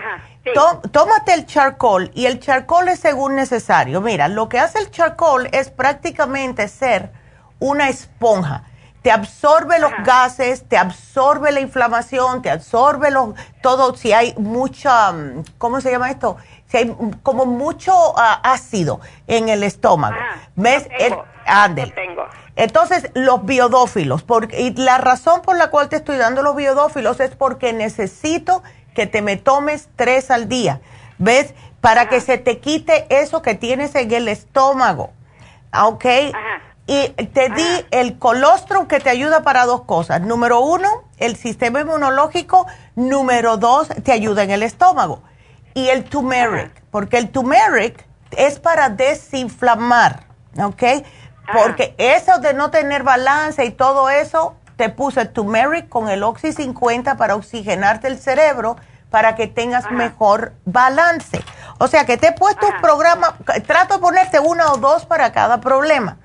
tómate el charcoal y el charcoal es según necesario. Mira, lo que hace el charcoal es prácticamente ser una esponja te absorbe los gases, te absorbe la inflamación, te absorbe los, todo, si hay mucha, mm, ¿cómo se llama esto? Si hay como mucho ah, ácido en el estómago. ¿Ves? Entonces, los biodófilos, porque, y la razón por la cual te estoy dando los biodófilos es porque necesito que te me tomes tres al día, ¿ves? Para que se te quite eso que tienes en el estómago, ¿ok? Ajá. Y te di el colostrum que te ayuda para dos cosas. Número uno, el sistema inmunológico. Número dos, te ayuda en el estómago. Y el turmeric, porque el turmeric es para desinflamar, ¿ok? Porque eso de no tener balance y todo eso, te puse turmeric con el Oxy 50 para oxigenarte el cerebro para que tengas mejor balance. O sea que te he puesto un programa, trato de ponerte uno o dos para cada problema.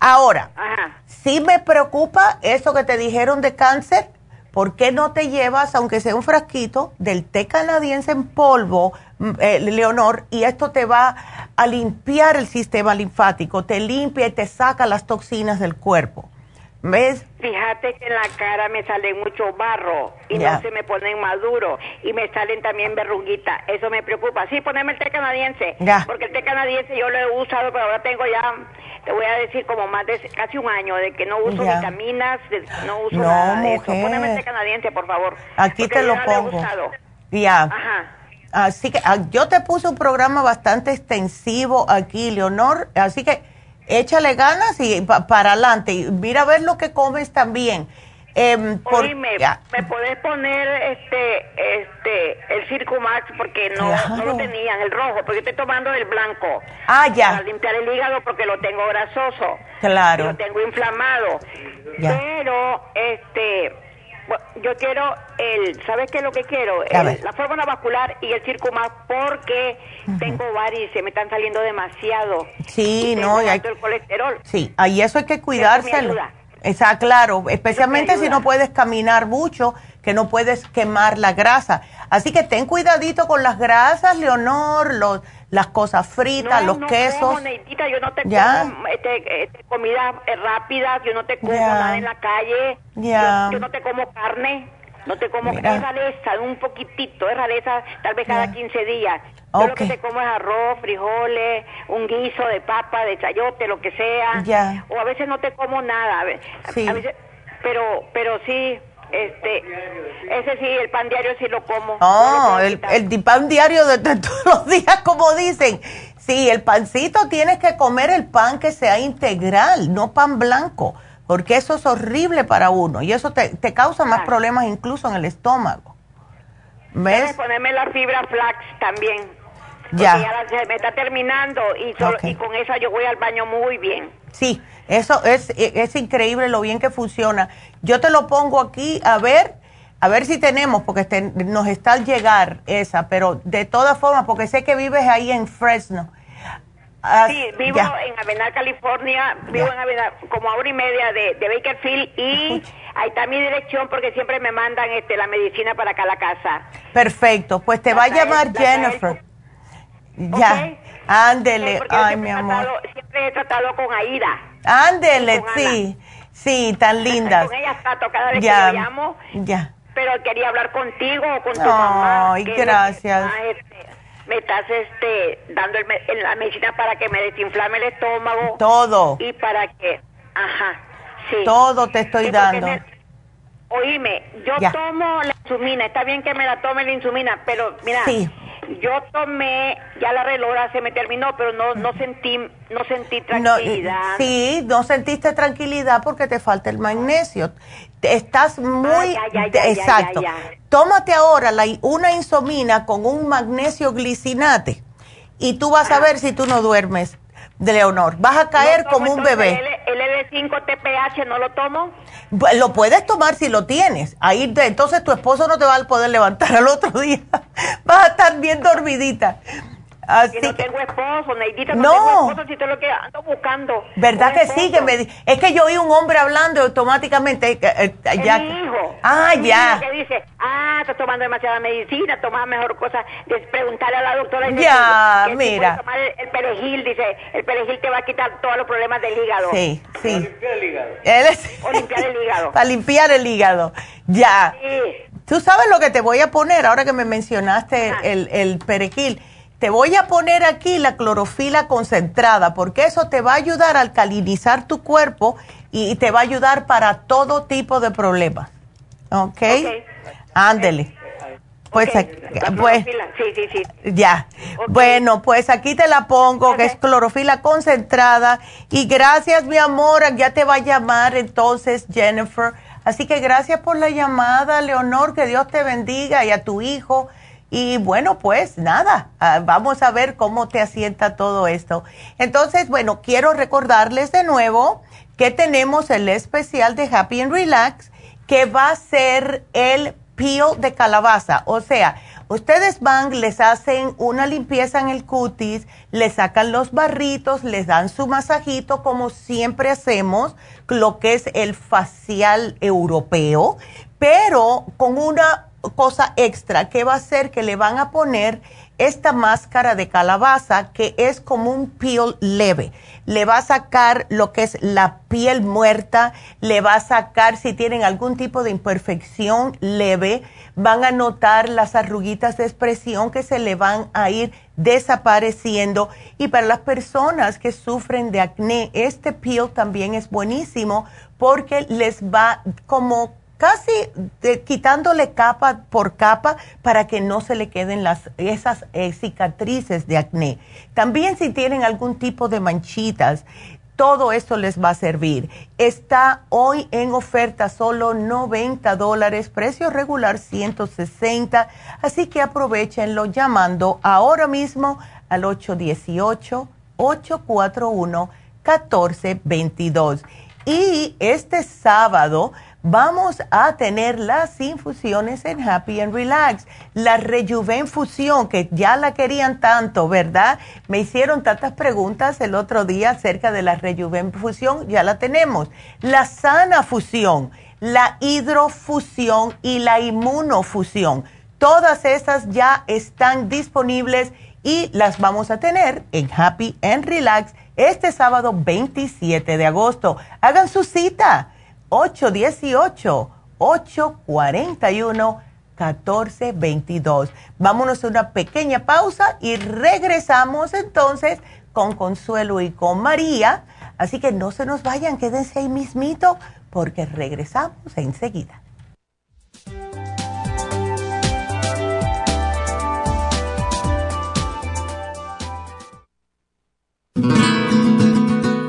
Ahora, si me preocupa eso que te dijeron de cáncer. ¿Por qué no te llevas, aunque sea un frasquito, del té canadiense en polvo, mm, eh, Leonor, y esto te va a limpiar el sistema linfático, te limpia y te saca las toxinas del cuerpo? ¿Ves? Fíjate que en la cara me sale mucho barro y no se me ponen maduro y me salen también verruguitas. Eso me preocupa. Sí, poneme el té canadiense. Porque el té canadiense yo lo he usado, pero ahora tengo ya, te voy a decir, como más de casi un año de que no uso vitaminas, no uso nada de eso. Poneme el té canadiense, por favor. Aquí te lo pongo. Ya. Ajá. Así que ah, yo te puse un programa bastante extensivo aquí, Leonor. Así que échale ganas y para adelante. Y mira a ver lo que comes también. Eh, por, ¿me podés poner este este el Circumax porque no, no lo tenían, el rojo, porque estoy tomando el blanco. Ah, ya. Para limpiar el hígado porque lo tengo grasoso. Claro. Lo tengo inflamado. Pero, este yo quiero el, ¿sabes qué es lo que quiero? la fórmula vascular y el más porque tengo varios se me están saliendo demasiado. Sí, no, y hay el colesterol. Sí, ahí eso hay que cuidárselo. Está claro, especialmente si no puedes caminar mucho, que no puedes quemar la grasa. Así que ten cuidadito con las grasas, Leonor, los las cosas fritas, los quesos. Como, yo no te como este, este, comida eh, rápida, yo no te como nada en la calle, yo, no te como carne, no te como es rareza, un poquitito, es rareza tal vez cada 15 días. Yo lo que te como es arroz, frijoles, un guiso de papa, de chayote, lo que sea. O a veces no te como nada. sí. pero, pero sí, este, ese sí, el pan diario sí lo como. Oh, el, el, pan diario de, todos los días, como dicen. Sí, el pancito tienes que comer el pan que sea integral, no pan blanco, porque eso es horrible para uno y eso te, te causa más ah. problemas incluso en el estómago. ¿Ves? ponerme la fibra flax también. Ya. ya se me está terminando y, y con esa yo voy al baño muy bien. Sí, eso es, es increíble lo bien que funciona. Yo te lo pongo aquí a ver, a ver si tenemos, porque nos está al llegar esa, pero de todas formas, porque sé que vives ahí en Fresno. Ah, sí, vivo en Avenal, California, vivo en Avenal, como a hora y media de, Bakerfield y ahí está mi dirección porque siempre me mandan este la medicina para acá a la casa. Perfecto, pues te va a llamar Jennifer. Ya, ándele, ay mi amor. siempre he tratado con Aida. Ándele, sí. Sí, tan lindas. con ella trato cada vez que le llamo. Ya. Pero quería hablar contigo o con tu mamá. Ay, gracias. Este, me estás este, dando la medicina para que me desinflame el estómago. Todo. Y para que, ajá, sí. Todo te estoy dando. oíme, yo tomo la insumina, está bien que me la tome la insumina, pero mira, sí yo tomé, ya la relora se me terminó, pero no, no sentí, no sentí tranquilidad. sí, no sentiste tranquilidad porque te falta el magnesio. Estás muy, exacto. Tómate ahora la, una insomina con un magnesio glicinate y tú vas a ah. ver si tú no duermes. De Leonor. Vas a caer como un bebé. ¿El L5 TPH no lo tomo? Lo puedes tomar si lo tienes. Ahí entonces tu esposo no te va a poder levantar al otro día. Vas a estar bien dormidita. Así no tengo esposo, Neidita, no, tengo esposo, si te lo que ando buscando. ¿Verdad que sí? Que me, es que yo oí un hombre hablando automáticamente. Eh, eh ya. mi hijo. Ah, ya. Que dice, ah, estás tomando demasiada medicina, toma mejor cosa. Preguntarle a la doctora. Ya, mira. tomar el, perejil, dice, el perejil te va a quitar todos los problemas del hígado. Sí, sí. Para limpiar el hígado. o limpiar el hígado. Para limpiar el hígado. Ya. Sí. Tú sabes lo que te voy a poner ahora que me mencionaste el, el perejil te voy a poner aquí la clorofila concentrada porque eso te va a ayudar a alcalinizar tu cuerpo y te va a ayudar para todo tipo de problemas. ¿Ok? okay. Ándele. Pues, pues sí, sí, sí. ya. Bueno, pues aquí te la pongo, que es clorofila concentrada. Y gracias, mi amor, ya te va a llamar entonces Jennifer. Así que gracias por la llamada, Leonor, que Dios te bendiga y a tu hijo. Y bueno, pues nada, ah, vamos a ver cómo te asienta todo esto. Entonces, bueno, quiero recordarles de nuevo que tenemos el especial de Happy and Relax, que va a ser el peel de calabaza. O sea, ustedes van, les hacen una limpieza en el cutis, les sacan los barritos, les dan su masajito, como siempre hacemos, lo que es el facial europeo, pero con una cosa extra que va a ser que le van a poner esta máscara de calabaza que es como un peel leve. Le va a sacar lo que es la piel muerta, le va a sacar si tienen algún tipo de imperfección leve, van a notar las arruguitas de expresión que se le van a ir desapareciendo. Y para las personas que sufren de acné, este peel también es buenísimo porque les va como casi quitándole capa por capa para que no se le queden las, esas eh, cicatrices de acné. También si tienen algún tipo de manchitas, todo eso les va a servir. Está hoy en oferta solo 90 dólares, precio regular 160, así que aprovechenlo llamando ahora mismo al 818-841-1422. Y este sábado vamos a tener las infusiones en Happy and Relax. La Rejuven Fusión, que ya la querían tanto, ¿verdad? Me hicieron tantas preguntas el otro día acerca de la Rejuven Fusión, ya la tenemos. La Sana Fusión, la Hidrofusión y la Inmunofusión. Todas esas ya están disponibles y las vamos a tener en Happy and Relax este sábado 27 de agosto. Hagan su cita 818-841-1422. Vámonos a una pequeña pausa y regresamos entonces con Consuelo y con María. Así que no se nos vayan, quédense ahí mismito porque regresamos enseguida.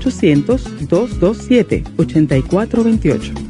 1-800-227-8428.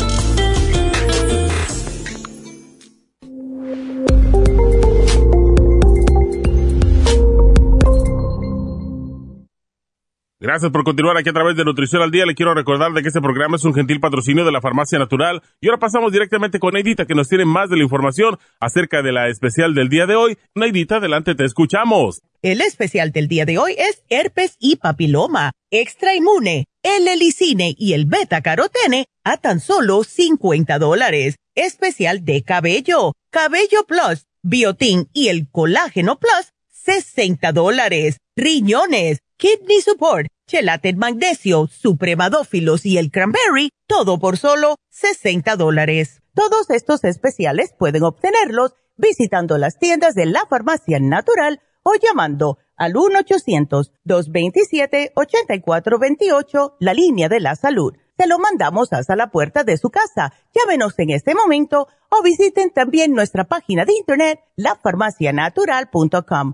Gracias por continuar aquí a través de Nutrición al Día. Le quiero recordar de que este programa es un gentil patrocinio de la Farmacia Natural. Y ahora pasamos directamente con Neidita, que nos tiene más de la información acerca de la especial del día de hoy. Neidita, adelante, te escuchamos. El especial del día de hoy es herpes y papiloma, extra inmune, el helicine y el beta carotene a tan solo 50 dólares. Especial de cabello, cabello plus, biotín y el colágeno plus, 60 dólares. Riñones, Kidney Support, Chelated Magnesio, Supremadófilos y el Cranberry, todo por solo 60 dólares. Todos estos especiales pueden obtenerlos visitando las tiendas de la farmacia natural o llamando al 1-800-227-8428, la línea de la salud. Se lo mandamos hasta la puerta de su casa. Llámenos en este momento o visiten también nuestra página de internet, lafarmacianatural.com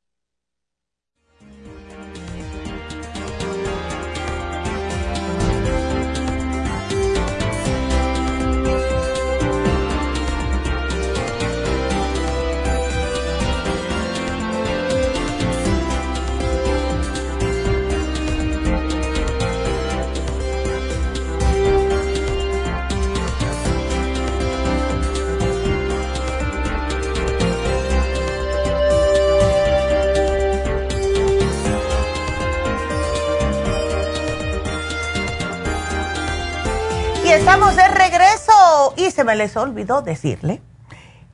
Les olvidó decirle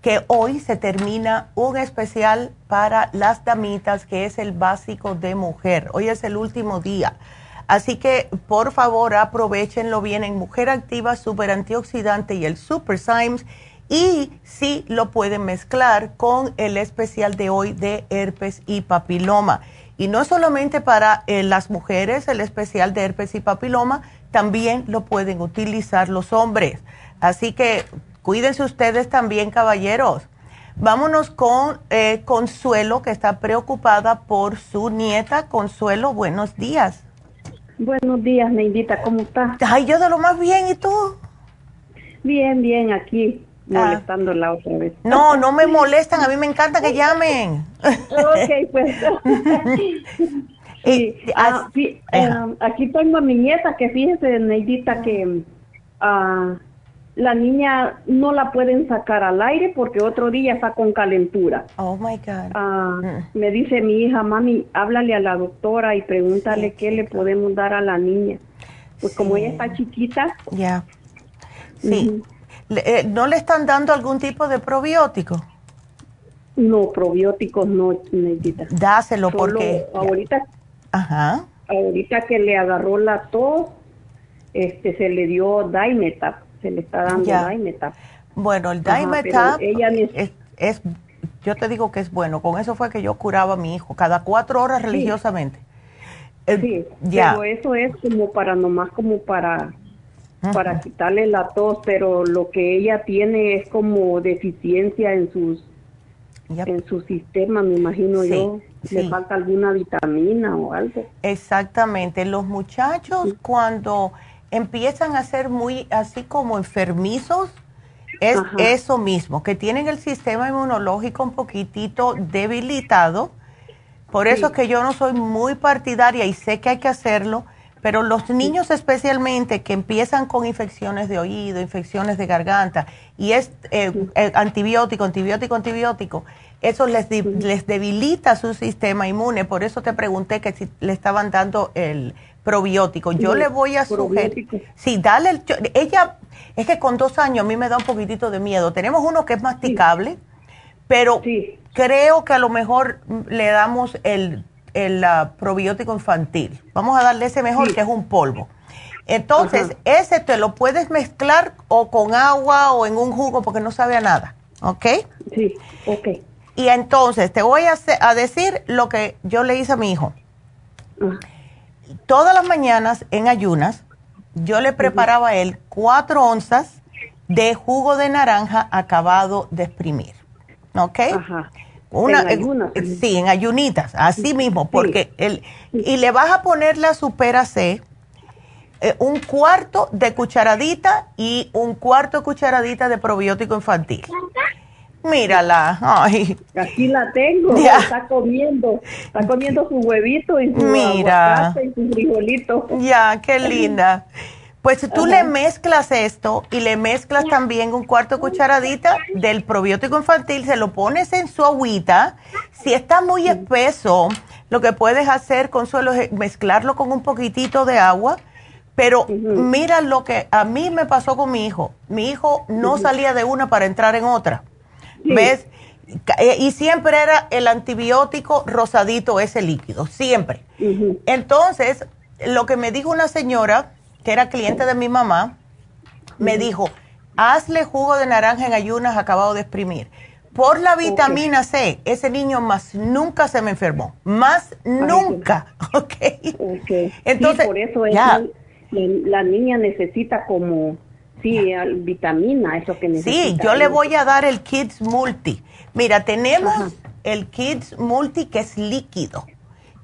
que hoy se termina un especial para las damitas que es el básico de mujer. Hoy es el último día. Así que por favor aprovechenlo bien en Mujer Activa, Super Antioxidante y el Super Symes. Y si lo pueden mezclar con el especial de hoy de herpes y papiloma. Y no solamente para eh, las mujeres, el especial de herpes y papiloma, también lo pueden utilizar los hombres. Así que cuídense ustedes también, caballeros. Vámonos con eh, Consuelo, que está preocupada por su nieta. Consuelo, buenos días. Buenos días, Neidita, ¿cómo estás? Ay, yo de lo más bien, ¿y tú? Bien, bien, aquí, ah. molestándola otra vez. No, no me molestan, a mí me encanta que llamen. ok, pues. Ah, em, aquí tengo a mi nieta que fíjese, Neidita, que uh, la niña no la pueden sacar al aire porque otro día está con calentura. Oh my God. Ah, mm. Me dice mi hija, mami, háblale a la doctora y pregúntale qué le podemos dar a la niña. Pues como ella está chiquita. Ya. Sí. Eh, ¿No le están dando algún tipo de probiótico? No, probióticos no, Neidita. Dáselo porque... Ahorita Ajá. Ahorita que le agarró la tos, este, se le dio Dimetap, se le está dando Dimetap. Bueno, el Dimetap es, yo te digo que es bueno. Con eso fue que yo curaba a mi hijo cada cuatro horas religiosamente. Sí, ya. pero eso es como para nomás como para para quitarle la tos, pero lo que ella tiene es como deficiencia en sus en su sistema, me imagino yo. Le falta alguna vitamina o algo. Exactamente. Los muchachos cuando empiezan a ser muy así como enfermizos, es eso mismo, que tienen el sistema inmunológico un poquitito debilitado. Por eso es que yo no soy muy partidaria y sé que hay que hacerlo, pero los niños especialmente que empiezan con infecciones de oído, infecciones de garganta, y es eh, eh, antibiótico, antibiótico, antibiótico, eso les, les debilita su sistema inmune. Por eso te pregunté que si le estaban dando el probiótico. Yo le voy a sugerir, sí, dale el, ella, es que con dos años a mí me da un poquitito de miedo. Tenemos uno que es masticable, pero creo que a lo mejor le damos el, el probiótico infantil. Vamos a darle ese mejor, que es un polvo. Entonces, ese te lo puedes mezclar o con agua o en un jugo porque no sabe a nada, ¿ok? Sí, ok. Y entonces te voy a, a decir lo que yo le hice a mi hijo. Ah todas las mañanas en ayunas, yo le preparaba a él cuatro onzas de jugo de naranja acabado de exprimir. ¿Ok? Ajá. Una, en ayunas. sí, en ayunitas, así mismo, porque él, y le vas a poner la supera C, eh, un cuarto de cucharadita y un cuarto de cucharadita de probiótico infantil. Mírala, ay. Aquí la tengo, está comiendo, está comiendo su huevito y su Mira. y su frijolito. Ya, qué linda. Pues tú le mezclas esto y le mezclas también un cuarto de cucharadita del probiótico infantil, se lo pones en su agüita. Si está muy espeso, lo que puedes hacer, Consuelo, es mezclarlo con un poquitito de agua. Pero mira lo que a mí me pasó con mi hijo. Mi hijo no salía de una para entrar en otra. ¿Ves? Eh, y siempre era el antibiótico rosadito, ese líquido, siempre. Entonces, lo que me dijo una señora, que era cliente de mi mamá, me dijo, hazle jugo de naranja en ayunas acabado de exprimir. Por la vitamina C, ese niño más nunca se me enfermó, más nunca, ¿ok? Entonces, por eso ya. la niña necesita como Sí, vitamina, eso que necesita. Sí, yo le voy a dar el Kids Multi. Mira, tenemos el Kids Multi que es líquido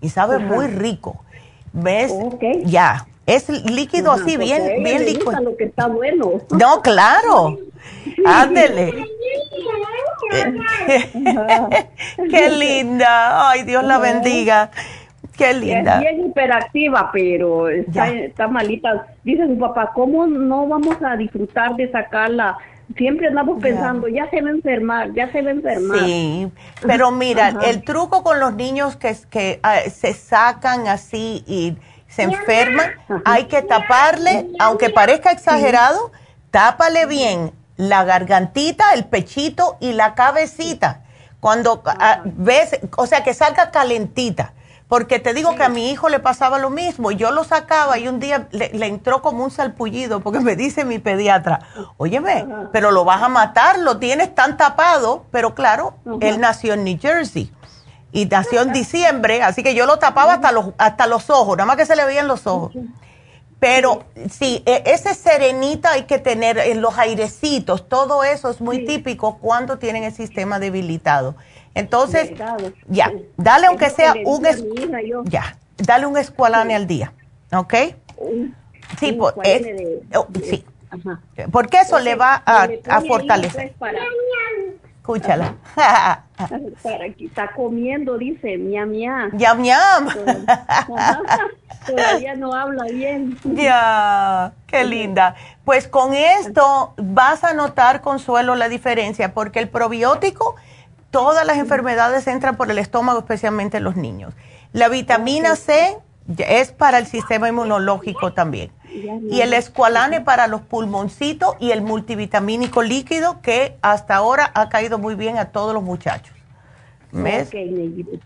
y sabe muy rico. ¿Ves? Ya. Es líquido así, bien, bien líquido. lo que está bueno. No, claro. Ándele. Qué linda. Ay, Dios la bendiga. Qué linda. Es bien hiperactiva, pero está, malita. Dice su papá, ¿cómo no vamos a disfrutar de sacarla? Siempre andamos pensando, ya se va a enfermar, ya se va a enfermar. Sí, pero mira, el truco con los niños que, que ah, se sacan así y se enferman, hay que taparle, aunque parezca exagerado, tápale bien la gargantita, el pechito y la cabecita. Cuando ah, ves, o sea, que salga calentita porque te digo que a mi hijo le pasaba lo mismo. Yo lo sacaba y un día le, entró como un salpullido porque me dice mi pediatra, óyeme, pero lo vas a matar, lo tienes tan tapado. Pero claro, él nació en New Jersey y nació en diciembre, así que yo lo tapaba hasta los, hasta los ojos, nada más que se le veían los ojos. Pero sí, e, ese serenita hay que tener en los airecitos, todo eso es muy típico cuando tienen el sistema debilitado. Entonces, ya, dale aunque sea un ya, dale un escualane al día, ¿ok? sí, por, oh, sí. porque eso le va a, a fortalecer. Escúchala. para que está comiendo, dice, miam, miam. Todavía no habla bien. Ya, qué linda. Pues con esto vas a notar, Consuelo, la diferencia, porque el probiótico todas las enfermedades entran por el estómago, especialmente en los niños. La vitamina C es para el sistema inmunológico también. Y el escualane para los pulmoncitos y el multivitamínico líquido que hasta ahora ha caído muy bien a todos los muchachos. ¿Ves?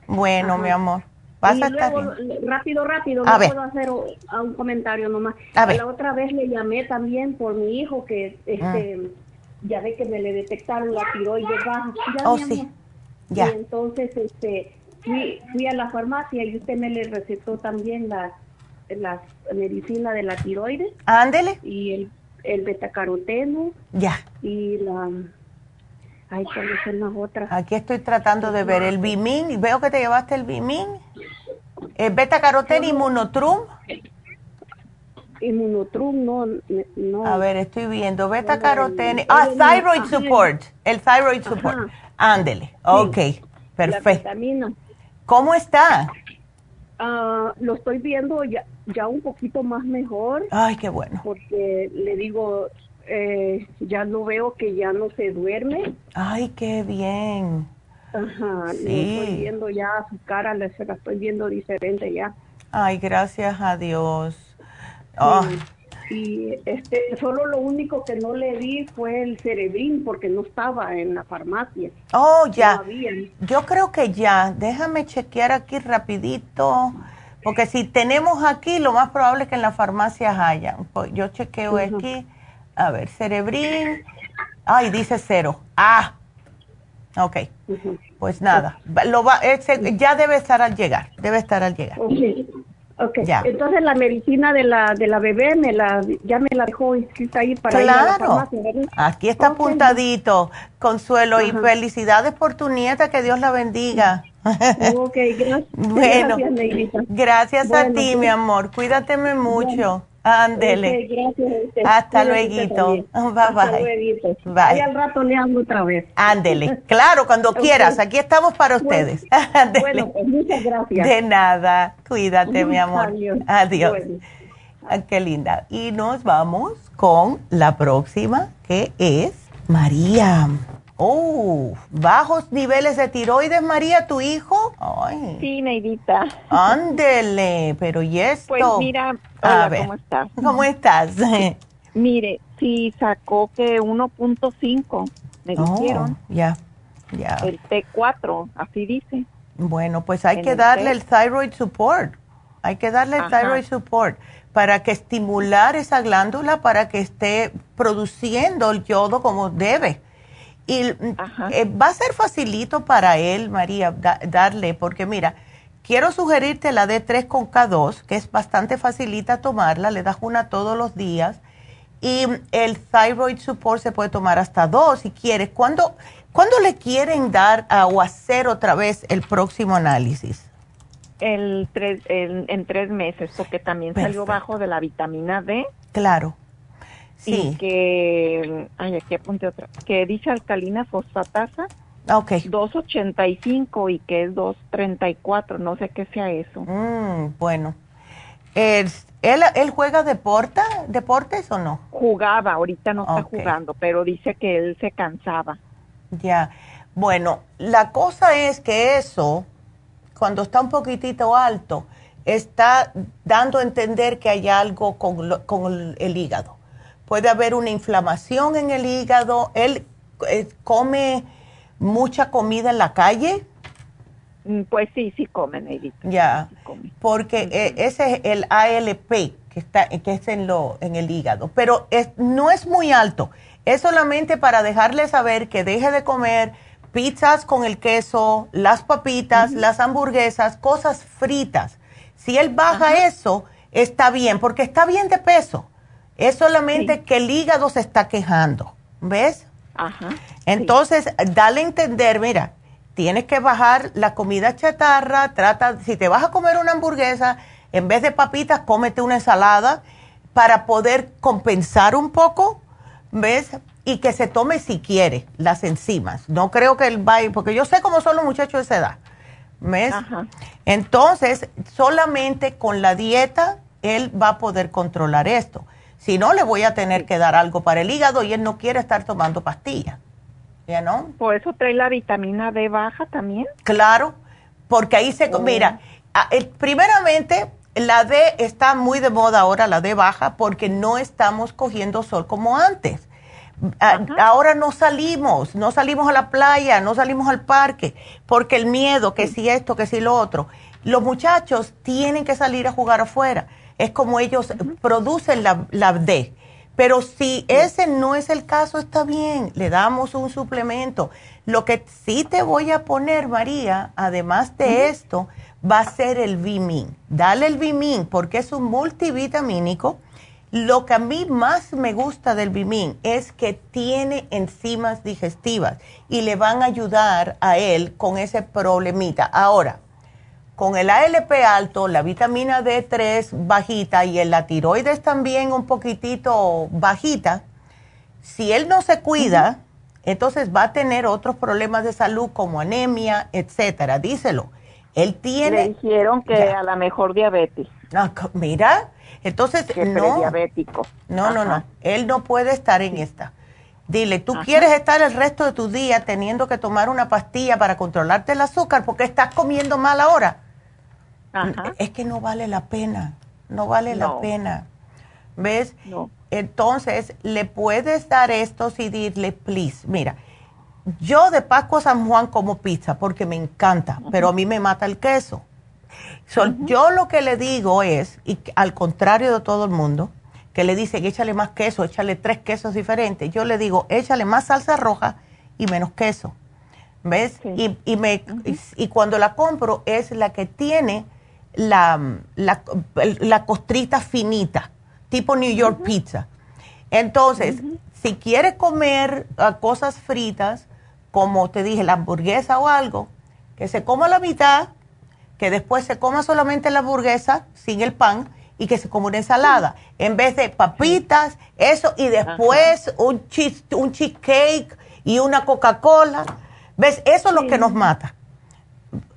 bueno, mi amor. Vas a estar Rápido, rápido, no puedo hacer un comentario nomás. La otra vez le llamé también por mi hijo que este, ah ya ve que me le detectaron la tiroides baja. Ya, oh, sí. Ya. Y entonces este, fui, fui a la farmacia y usted me le recetó también la, la medicina de la tiroides. Ándele. Y el, el betacaroteno. Ya. Y la... Ay, ¿cuáles son las otras? Aquí estoy tratando de ver el Bimin. Veo que te llevaste el Bimin. El betacaroteno y Monotrum inmunotrum no, no. A ver, estoy viendo beta carotene. Ah, thyroid support. El thyroid support. Ándele. Ok, perfecto. ¿Cómo está? Ah, lo estoy viendo ya, ya un poquito más mejor. Ay, qué bueno. Porque le digo, eh, ya lo veo que ya no se duerme. Ay, qué bien. Ajá, sí. estoy viendo ya su cara, la, se la estoy viendo diferente ya. Ay, gracias a Dios. Y este, solo lo único que no le di fue el cerebrín porque no estaba en la farmacia. Oh, ya. Yo creo que ya. Déjame chequear aquí rapidito. Porque si tenemos aquí, lo más probable es que en las farmacias haya. Pues yo chequeo aquí. A ver, cerebrín. Ay, dice cero. Ah. Ok. Pues nada. Lo va, ya debe estar al llegar. Debe estar al llegar. Okay. Entonces la medicina de la de la bebé me la ya me la dejó escrita ahí para ir a la farmacia, Aquí está apuntadito, Consuelo y felicidades por tu nieta, que Dios la bendiga. Ok, gracias. bueno, gracias, a ti, mi amor. Cuídateme mucho. Ándele. Hasta luego. Bye bye. Bye. al rato le hablo otra vez. Ándele. Claro, cuando quieras. Aquí estamos para ustedes. Bueno, pues muchas gracias. De nada. Cuídate, mi amor. Adiós. Ah, qué linda. Y nos vamos con la próxima, que es María. Oh, bajos niveles de tiroides, María, tu hijo. Ay. Sí, Neidita. Ándele, pero ¿y esto? Pues mira, hola, ¿cómo estás? ¿Cómo estás? Mire, si sacó que 1.5, me oh, dijeron. Ya, ya. El T4, así dice. Bueno, pues hay que darle el, thyroid support. Hay que darle el thyroid support para que estimular esa glándula para que esté produciendo el yodo como debe y eh, va a ser facilito para él, María, darle, porque mira, quiero sugerirte la D3 con K2, que es bastante facilita tomarla, le das una todos los días. Y el thyroid support se puede tomar hasta dos si quieres. ¿Cuándo, le quieren dar o hacer otra vez el próximo análisis? El, en tres meses, porque también salió bajo de la vitamina D. Claro. Sí. que, ay, aquí apunte otra, que dice alcalina fosfatasa. Ok. 285 y que es 234, no sé qué sea eso. Mm, bueno. ¿Él, ¿Él juega deporta, deportes o no? Jugaba, ahorita no está jugando, pero dice que él se cansaba. Ya. Bueno, la cosa es que eso, cuando está un poquitito alto, está dando a entender que hay algo con, con el hígado puede haber una inflamación en el hígado. ¿Él eh, come mucha comida en la calle? Mm, pues sí, sí come, Neidita. Ya, porque eh, ese es el ALP que, está, que es en, lo, en el hígado, pero es, no es muy alto. Es solamente para dejarle saber que deje de comer pizzas con el queso, las papitas, las hamburguesas, cosas fritas. Si él baja eso, está bien, porque está bien de peso. Es solamente que el hígado se está quejando, ¿ves? Ajá. Entonces, dale a entender, mira, tienes que bajar la comida chatarra, trata, si te vas a comer una hamburguesa, en vez de papitas, cómete una ensalada para poder compensar un poco, ¿ves? Y que se tome si quiere las enzimas. No creo que él vaya, porque yo sé cómo son los muchachos de esa edad, ¿ves? Ajá. Entonces, solamente con la dieta, él va a poder controlar esto. Si no, le voy a tener que dar algo para el hígado y él no quiere estar tomando pastillas. ¿Ya no? ¿Por eso trae la vitamina D baja también? Claro, porque ahí se... Oh. Mira, primeramente, la D está muy de moda ahora, la D baja, porque no estamos cogiendo sol como antes. ahora no salimos, no salimos a la playa, no salimos al parque, porque el miedo, que si esto, que si lo otro. Los muchachos tienen que salir a jugar afuera es como ellos producen la, D. Pero si ese no es el caso, está bien, le damos un suplemento. Lo que sí te voy a poner, María, además de esto, va a ser el Vimin. Dale el Vimin porque es un multivitamínico. Lo que a mí más me gusta del Vimin es que tiene enzimas digestivas y le van a ayudar a él con ese problemita. Ahora, con el ALP alto, la vitamina D3 bajita y el, la tiroides también un poquitito bajita, si él no se cuida, entonces va a tener otros problemas de salud como anemia, etcétera. Díselo. Él tiene... Le dijeron que a la mejor diabetes. No, mira, entonces que no. diabético. No, no, no. Él no puede estar en esta. Dile, tú quieres estar el resto de tu día teniendo que tomar una pastilla para controlarte el azúcar porque estás comiendo mal ahora. Ajá. Es que no vale la pena, no vale la pena. ¿Ves? No. Entonces, le puedes dar esto y decirle, please, mira, yo de Pascua San Juan como pizza porque me encanta, pero a mí me mata el queso. Yo lo que le digo es, y al contrario de todo el mundo, que le dicen échale más queso, échale tres quesos diferentes, yo le digo échale más salsa roja y menos queso. ¿Ves? Y, y, me, y, cuando la compro es la que tiene la, la, costrita finita, tipo New York Pizza. Entonces, si quiere comer ah, cosas fritas, como te dije, la hamburguesa o algo, que se coma la mitad, que después se coma solamente la hamburguesa sin el pan y que se coma una ensalada, en vez de papitas, eso, y después un, cheese, un cheesecake y una Coca-Cola. ¿Ves? Eso es lo que nos mata.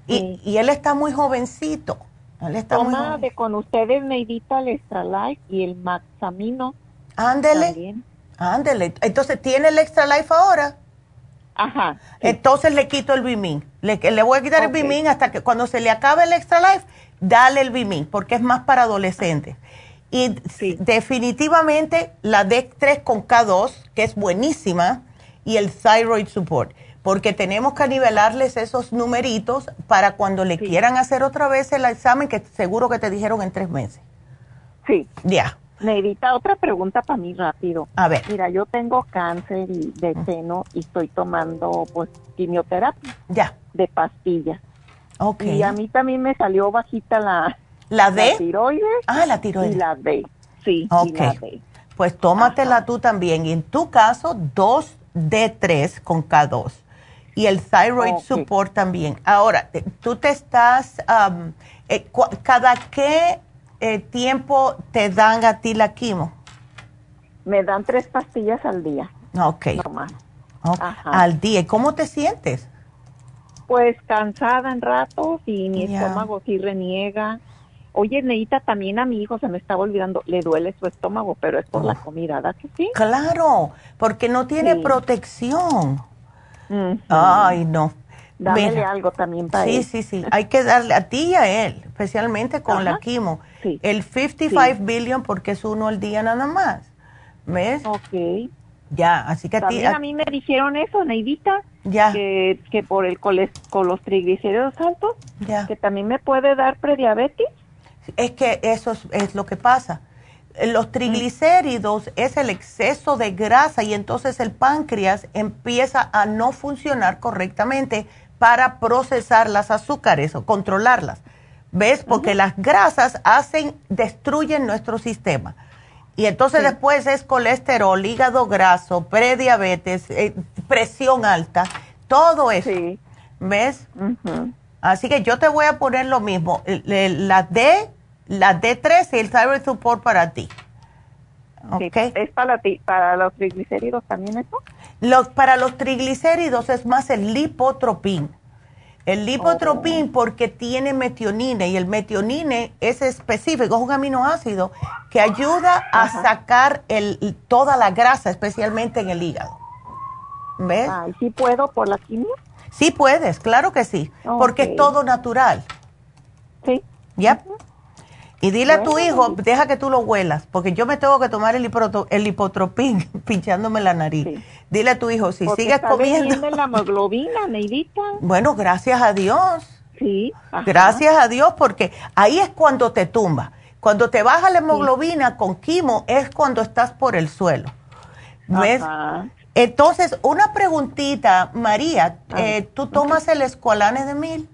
Y, y, él está muy jovencito. Está Toma de con ustedes, Neidita, el Extra Life y el Maxamino. Ándele. Ándele. Entonces, ¿tiene el Extra Life ahora? Ajá. Entonces le quito el Bimin. Le, le voy a quitar el Bimin hasta que cuando se le acabe el Extra Life, dale el Bimin, porque es más para adolescentes. Y definitivamente la D3 con K2, que es buenísima, y el Thyroid Support, porque tenemos que nivelarles esos numeritos para cuando le quieran hacer otra vez el examen, que seguro que te dijeron en tres meses. Sí. Ya. Neidita, otra pregunta para mí rápido. A ver. Mira, yo tengo cáncer de seno y estoy tomando pues quimioterapia. Ya. De pastillas. Ok. Y a mí también me salió bajita la... ¿La D? La tiroides. Ah, la tiroides. Y la D. Sí, Ok. la D. Pues tómatela tú también. Y en tu caso, dos D3 con K2. Y el Thyroid Support también. Ahora, tú te estás... Um, eh, ¿Cada qué eh, tiempo te dan a ti la quimo? Me dan tres pastillas al día. Ok. Normal. Al día. ¿Y cómo te sientes? Pues cansada en ratos y mi estómago sí reniega. Oye, Neita, también a mi hijo se me estaba olvidando, le duele su estómago, pero es por la comida, ¿verdad que sí? Claro, porque no tiene protección. Ay, no. Dame algo también para sí, él. Sí, sí, sí. Hay que darle a ti y a él, especialmente con la quimo. El 55 billion porque es uno al día nada más. ¿Ves? Ok. Ya, así que a ti... a mí me dijeron eso, Neidita. Ya. Que, que por el con los triglicéridos altos, ya. que también me puede dar prediabetes. Es que eso es, es lo que pasa. Los triglicéridos es el exceso de grasa y entonces el páncreas empieza a no funcionar correctamente para procesar las azúcares o controlarlas. ¿Ves? Porque las grasas hacen, destruyen nuestro sistema. Y entonces después es colesterol, hígado graso, prediabetes, eh, presión alta, todo eso. ¿Ves? Así que yo te voy a poner lo mismo, la D, la D3 y el thyroid support para ti. Okay. ¿Es para, ti, para los triglicéridos también eso? Los, para los triglicéridos es más el lipotropín. El lipotropín porque tiene metionina y el metionine es específico, es un aminoácido que ayuda a sacar el, toda la grasa, especialmente en el hígado. ¿Ves? ¿Y ¿Sí puedo por la quimio? Sí puedes, claro que sí, porque es todo natural. Sí. ¿Ya? Y dile a tu hijo, deja que tú lo huelas, porque yo me tengo que tomar el, el hipotropín pinchándome la nariz. Dile a tu hijo, si sigues comiendo... la hemoglobina, Neidita. Bueno, gracias a Dios. Sí. Gracias a Dios, porque ahí es cuando te tumba. Cuando te baja la hemoglobina con quimo es cuando estás por el suelo. ¿Ves? Entonces, una preguntita, María, eh, ¿tú tomas el escualane de mil?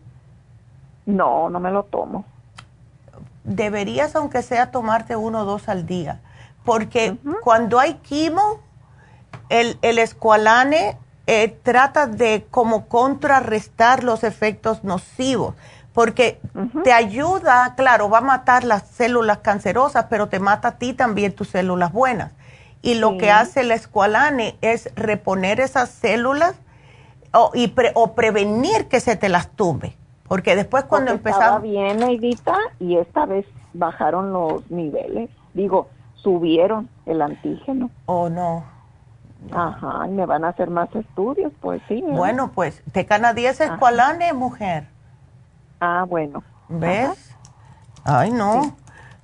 No, no me lo tomo deberías, aunque sea, tomarte uno o dos al día. Porque cuando hay quimo, el, el escualane eh, trata de como contrarrestar los efectos nocivos. Porque te ayuda, claro, va a matar las células cancerosas, pero te mata a ti también tus células buenas. Y lo que hace el escualane es reponer esas células o, y o prevenir que se te las tumbe. Porque después cuando empezaba... Estaba bien, Neidita, y esta vez bajaron los niveles. Digo, subieron el antígeno. Oh, no. Ajá, y me van a hacer más estudios, pues sí. Bueno, pues, te canadiense escualane, mujer. Ah, bueno. ¿Ves? Ay, no.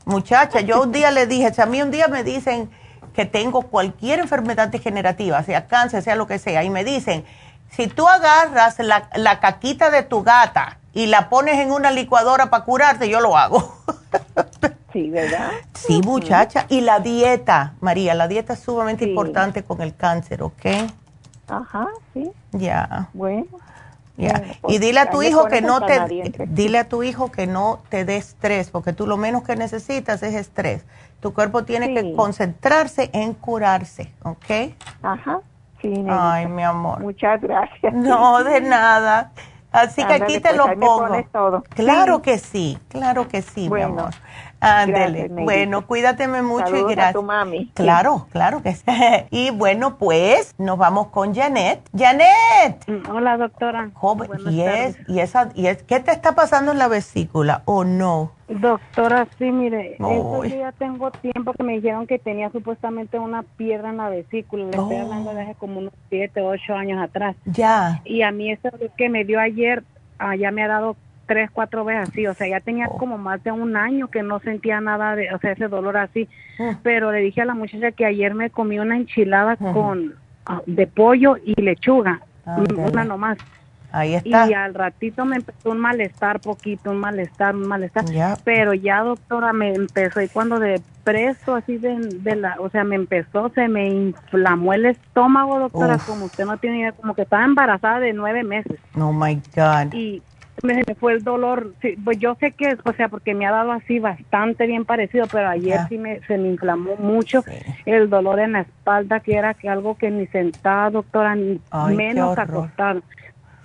Muchacha, yo un día le dije, si a mí un día me dicen que tengo cualquier enfermedad degenerativa, sea cáncer, sea lo que sea, y me dicen, si tú agarras la, la caquita de tu gata y la pones en una licuadora para curarte, yo lo hago. Sí, ¿verdad? Sí, muchacha. Y la dieta, María, la dieta es sumamente importante con el cáncer, ¿ok? Ajá, sí. Ya. Bueno. Ya. y dile a tu hijo que no te dile a tu hijo que no te dé estrés, porque tú lo menos que necesitas es estrés. Tu cuerpo tiene que concentrarse en curarse, ¿ok? Ajá. Sí, Ay, mi amor. Muchas gracias. No, de nada. Así que aquí te pues, lo pongo. todo. Claro Sí. que sí, claro que sí, Bueno. mi amor. Ándele. Bueno, cuídateme mucho Saludos y a gracias. tu mami. Claro, claro que sí. y bueno, pues nos vamos con Janet. Janet. Hola, doctora. Joven, y es, y esa, y es, ¿qué te está pasando en la vesícula o no? Doctora, sí, mire, eso ya tengo tiempo que me dijeron que tenía supuestamente una piedra en la vesícula. Le estoy Oh. hablando de hace como unos siete, ocho años atrás. Ya. Y a mí eso que me dio ayer, ah, ya me ha dado tres, cuatro veces así. O sea, ya tenía Oh. como más de un año que no sentía nada de, o sea, ese dolor así. Mm. Pero le dije a la muchacha que ayer me comí una enchilada con ah, de pollo y lechuga, Ándale. una nomás. Ahí está. Y al ratito me empezó un malestar, poquito, un malestar, un malestar. Pero ya, doctora, me empezó, y cuando de preso, así de, de la, o sea, me empezó, se me inflamó el estómago, doctora, Uf. como usted no tiene idea, como que estaba embarazada de nueve meses. Oh my God. Y me, me fue el dolor, sí, pues yo sé que, o sea, porque me ha dado así bastante bien parecido, pero ayer sí me, se me inflamó mucho el dolor en la espalda, que era que algo que ni sentada, doctora, ni Ay, menos acostada.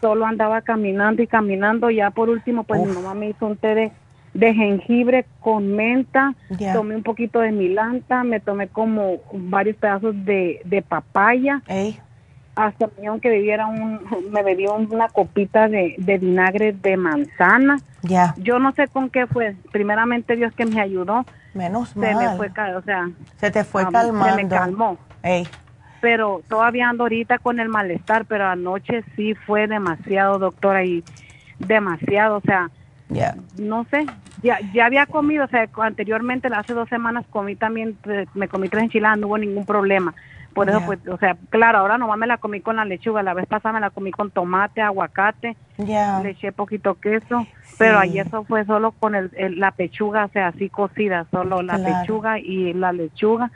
Solo andaba caminando y caminando. Ya por último, pues mi mamá me hizo un té de, de jengibre con menta. Tomé un poquito de milanta, me tomé como varios pedazos de, de papaya. Ey. Hasta me dijeron que bebiera un, me bebió una copita de, de vinagre de manzana. Ya. Yo no sé con qué fue. Primeramente Dios que me ayudó. Menos Se me mal. fue, ca- o sea, Se te fue um, calmando. Se me calmó. Ey. Pero todavía ando ahorita con el malestar, pero anoche sí fue demasiado, doctora, y demasiado, o sea, Ya. no sé, ya, ya había comido, o sea, anteriormente, hace dos semanas comí también, me comí tres enchiladas, no hubo ningún problema. Por eso, pues, o sea, claro, ahora nomás me la comí con la lechuga, la vez pasada me la comí con tomate, aguacate, Ya. le eché poquito queso, pero ayer eso fue solo con el, el- la pechuga, o sea, así cocida, solo la Claro. pechuga y la lechuga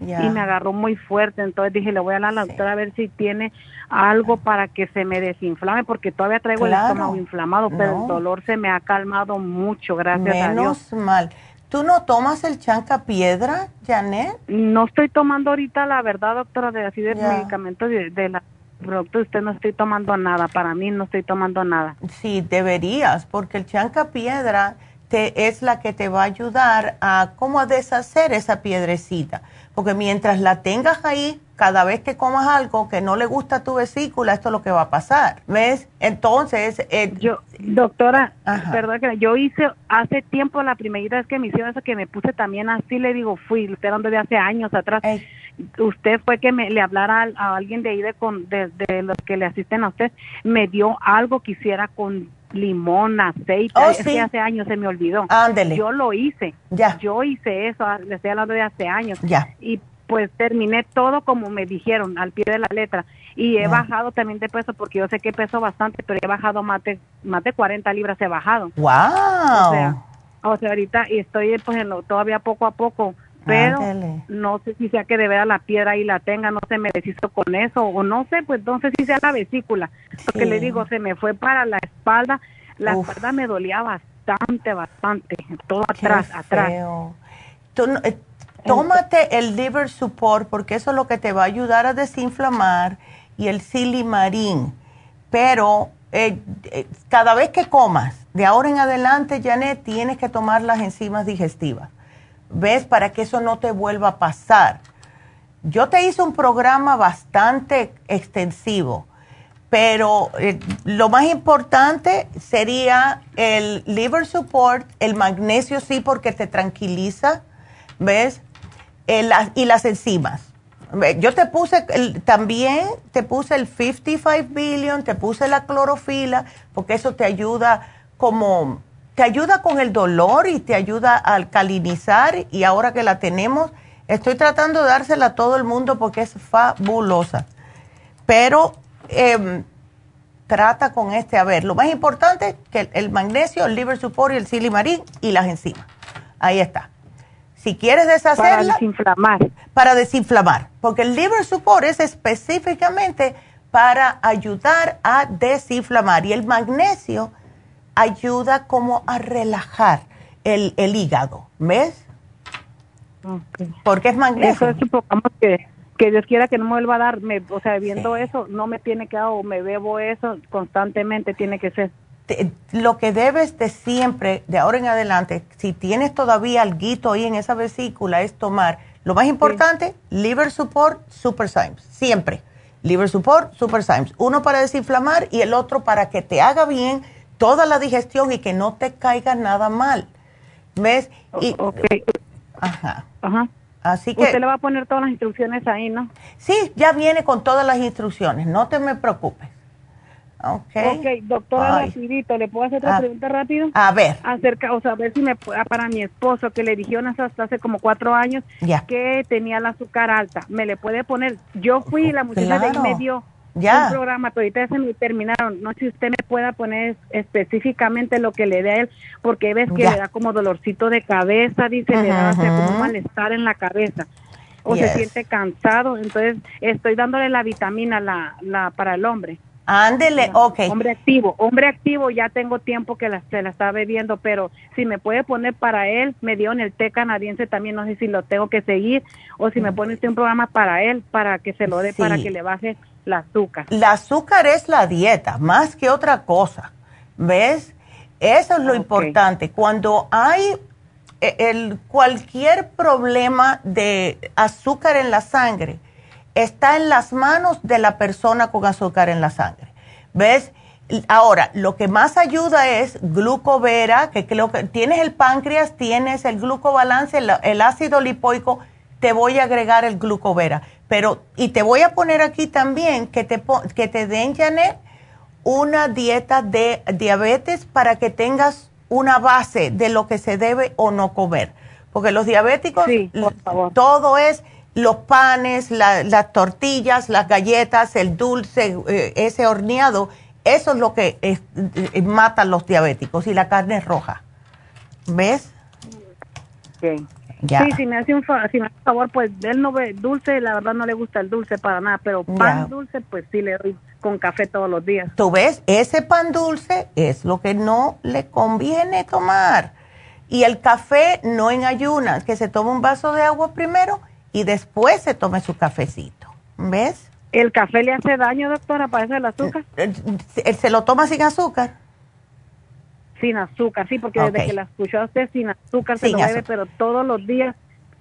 y me agarró muy fuerte. Entonces dije, le voy a la doctora a ver si tiene algo para que se me desinflame, porque todavía traigo Claro. el estómago inflamado, pero No. el dolor se me ha calmado mucho, gracias a Dios. Menos mal. ¿Tú no tomas el chanca piedra, Janet? No estoy tomando ahorita, la verdad, doctora, de así de medicamentos de, de la producto, usted no estoy tomando nada, para mí no estoy tomando nada. Sí, deberías, porque el chanca piedra te, es la que te va a ayudar a cómo deshacer esa piedrecita. Porque mientras la tengas ahí, cada vez que comas algo que no le gusta a tu vesícula, esto es lo que va a pasar. ¿Ves? Entonces, eh, Yo, doctora, Ajá. perdón que yo hice hace tiempo la primera vez que me hicieron eso que me puse también así, le digo, fui, esperando de hace años atrás. Usted fue que me le hablara a, a alguien de ahí de, con, de, de los que le asisten a usted, me dio algo que hiciera con limón, aceite, Oh, sí. que hace años se me olvidó. Ándele. Yo lo hice, Ya. yo hice eso, le estoy hablando de hace años ya. y pues terminé todo como me dijeron, al pie de la letra. Y he bajado también de peso porque yo sé que peso bastante, pero he bajado más de, más de 40 libras, he bajado. ¡Wow! O sea, o sea, ahorita estoy pues en lo, todavía poco a poco, pero Ándele. no sé si sea que de veras la piedra ahí la tenga, no se me deshizo con eso, o no sé, pues no sé si sea la vesícula, porque Sí. le digo, se me fue para la espalda, la Uf. espalda me dolía bastante, bastante, todo Qué atrás, atrás. feo. Tú eh, tómate el liver support porque eso es lo que te va a ayudar a desinflamar y el silimarín. Pero eh, eh, cada vez que comas, de ahora en adelante, Janet, tienes que tomar las enzimas digestivas. ¿Ves? Para que eso no te vuelva a pasar. Yo te hice un programa bastante extensivo, pero eh, lo más importante sería el liver support, el magnesio sí porque te tranquiliza, ¿ves? Y las enzimas. Yo te puse también, te puse el 55 billion, te puse la clorofila, porque eso te ayuda como, te ayuda con el dolor y te ayuda a alcalinizar y ahora que la tenemos, estoy tratando de dársela a todo el mundo porque es fabulosa. Pero Em, trata con este. A ver, lo más importante que el, magnesio, el liver support y el silimarín y las enzimas. Ahí está. Si quieres deshacerla. Para desinflamar. Para desinflamar. Porque el liver support es específicamente para ayudar a desinflamar. Y el magnesio ayuda como a relajar el, hígado. ¿Ves? Porque es magnesio. Eso supongamos que que Dios quiera que no me vuelva a dar, me, o sea, viendo eso, no me tiene que dar o me bebo eso constantemente, tiene que ser. Lo que debes de siempre, de ahora en adelante, si tienes todavía algo ahí en esa vesícula, es tomar, lo más importante, liver support, super Symes, siempre. Liver support, super Symes. Uno para desinflamar y el otro para que te haga bien toda la digestión y que no te caiga nada mal. ¿Ves? Y, Ajá. Ajá. Así que, Usted le va a poner todas las instrucciones ahí, ¿no? Sí, ya viene con todas las instrucciones, no te me preocupes. Ok. Ok, doctora, rapidito, ¿le puedo hacer otra ah, pregunta rápido? A ver. Acerca, o sea, a ver si me, para mi esposo, que le dijeron hasta hace como cuatro años que tenía el azúcar alta, ¿me le puede poner? Yo fui, la muchacha de ahí me dio ya. un programa, pero ahorita se me terminaron. No sé si usted me pueda poner específicamente lo que le dé a él, porque ves que le da como dolorcito de cabeza, dice, le da como un malestar en la cabeza. O se siente cansado, entonces estoy dándole la vitamina la, la para el hombre. Ándele, ok. Hombre activo, hombre activo, ya tengo tiempo que la, se la está bebiendo, pero si me puede poner para él, me dio en el té canadiense también, no sé si lo tengo que seguir, o si me pone usted un programa para él, para que se lo dé, para que le baje el azúcar. El azúcar es la dieta, más que otra cosa. ¿Ves? Eso es lo importante. Cuando hay eh, el, cualquier problema de azúcar en la sangre, está en las manos de la persona con azúcar en la sangre. ¿Ves? Ahora, lo que más ayuda es glucovera, que creo que tienes el páncreas, tienes el glucobalance, el, el ácido lipoico, te voy a agregar el glucovera. Pero, y te voy a poner aquí también que te, que te den, Janet, una dieta de diabetes para que tengas una base de lo que se debe o no comer. Porque los diabéticos, todo es los panes, las tortillas, las galletas, el dulce, eh, ese horneado, eso es lo que eh, mata a los diabéticos y la carne roja. ¿Ves? Sí. Sí, si me hace un favor, pues él no ve dulce, la verdad no le gusta el dulce para nada, pero pan dulce, pues sí le doy con café todos los días. Tú ves, ese pan dulce es lo que no le conviene tomar. Y el café no en ayunas, que se tome un vaso de agua primero y después se tome su cafecito. ¿Ves? ¿El café le hace daño, doctora, para eso el azúcar? ¿Él eh, eh, se lo toma sin azúcar? Sin azúcar, sí, porque desde que la escuchó usted sin azúcar se lo bebe, pero todos los días,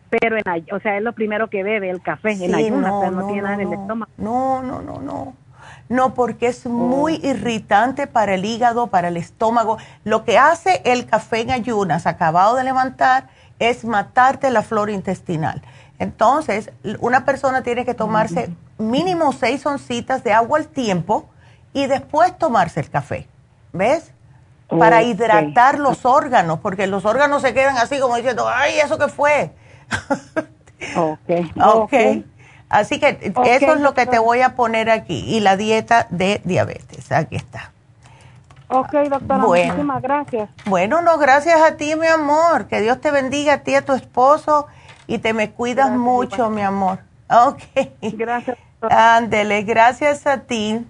pero en, o sea, es lo primero que bebe, el café, en ayunas, no, pero no, tiene nada en el estómago. No, no, no, no. No, porque es muy oh. irritante para el hígado, para el estómago. Lo que hace el café en ayunas, acabado de levantar, es matarte la flora intestinal. Entonces, una persona tiene que tomarse mínimo seis oncitas de agua al tiempo y después tomarse el café. ¿Ves? Para hidratar los órganos, porque los órganos se quedan así como diciendo, ay, ¿eso qué fue? ok. ok. Así que eso es lo que te voy a poner aquí. Y la dieta de diabetes. Aquí está. Ok, doctora, muchísimas gracias. Bueno, no, gracias a ti, mi amor. Que Dios te bendiga a ti, a tu esposo, y te me cuidas mucho, mi amor. Ok. Gracias. Ándele, gracias a ti.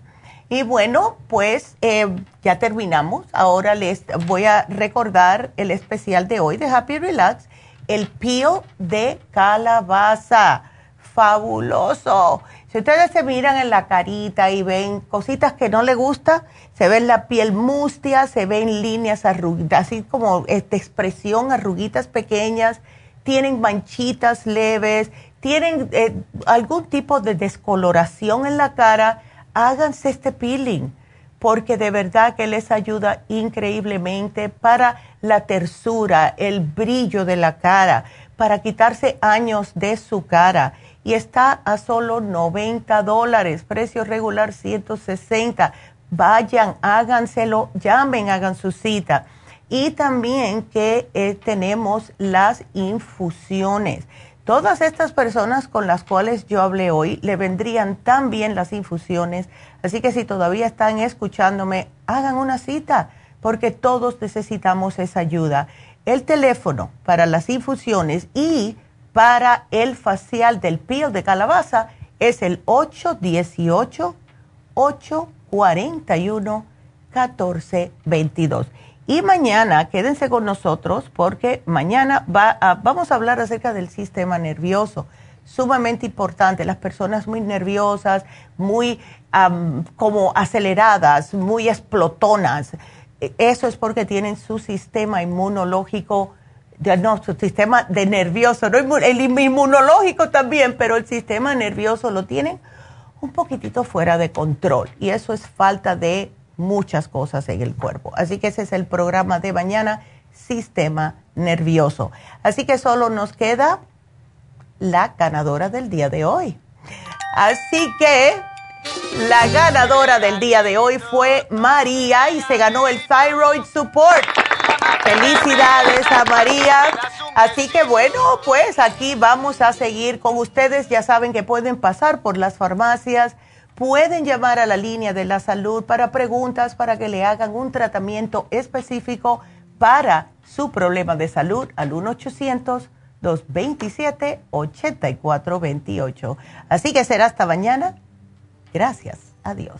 Y bueno, pues eh, ya terminamos. Ahora les voy a recordar el especial de hoy de Happy Relax, el peel de calabaza. Fabuloso. Si ustedes se miran en la carita y ven cositas que no les gusta, se ve la piel mustia, se ven líneas arrugadas, así como esta expresión, arruguitas pequeñas, tienen manchitas leves, tienen eh, algún tipo de descoloración en la cara, háganse este peeling porque de verdad que les ayuda increíblemente para la tersura, el brillo de la cara, para quitarse años de su cara. Y está a solo 90 dólares, precio regular 160. Vayan, háganselo, llamen, hagan su cita. Y también que eh, tenemos las infusiones. Todas estas personas con las cuales yo hablé hoy le vendrían tan bien las infusiones, así que si todavía están escuchándome, hagan una cita, porque todos necesitamos esa ayuda. El teléfono para las infusiones y para el facial del pío de calabaza es el 818-841-1422. Y mañana, quédense con nosotros porque mañana va vamos a hablar acerca del sistema nervioso. Sumamente importante, las personas muy nerviosas, muy como aceleradas, muy explotonas. Eso es porque tienen su sistema inmunológico, no, su sistema de nervioso, no, el inmunológico también, pero el sistema nervioso lo tienen un poquitito fuera de control. Y eso es falta de muchas cosas en el cuerpo. Así que ese es el programa de mañana, sistema nervioso. Así que solo nos queda la ganadora del día de hoy. Así que la ganadora del día de hoy fue María y se ganó el Thyroid Support. Felicidades a María. Así que bueno, pues aquí vamos a seguir con ustedes. Ya saben que pueden pasar por las farmacias pueden llamar a la línea de la salud para preguntas, para que le hagan un tratamiento específico para su problema de salud al 1-800-227-8428. Así que será hasta mañana. Gracias. Adiós.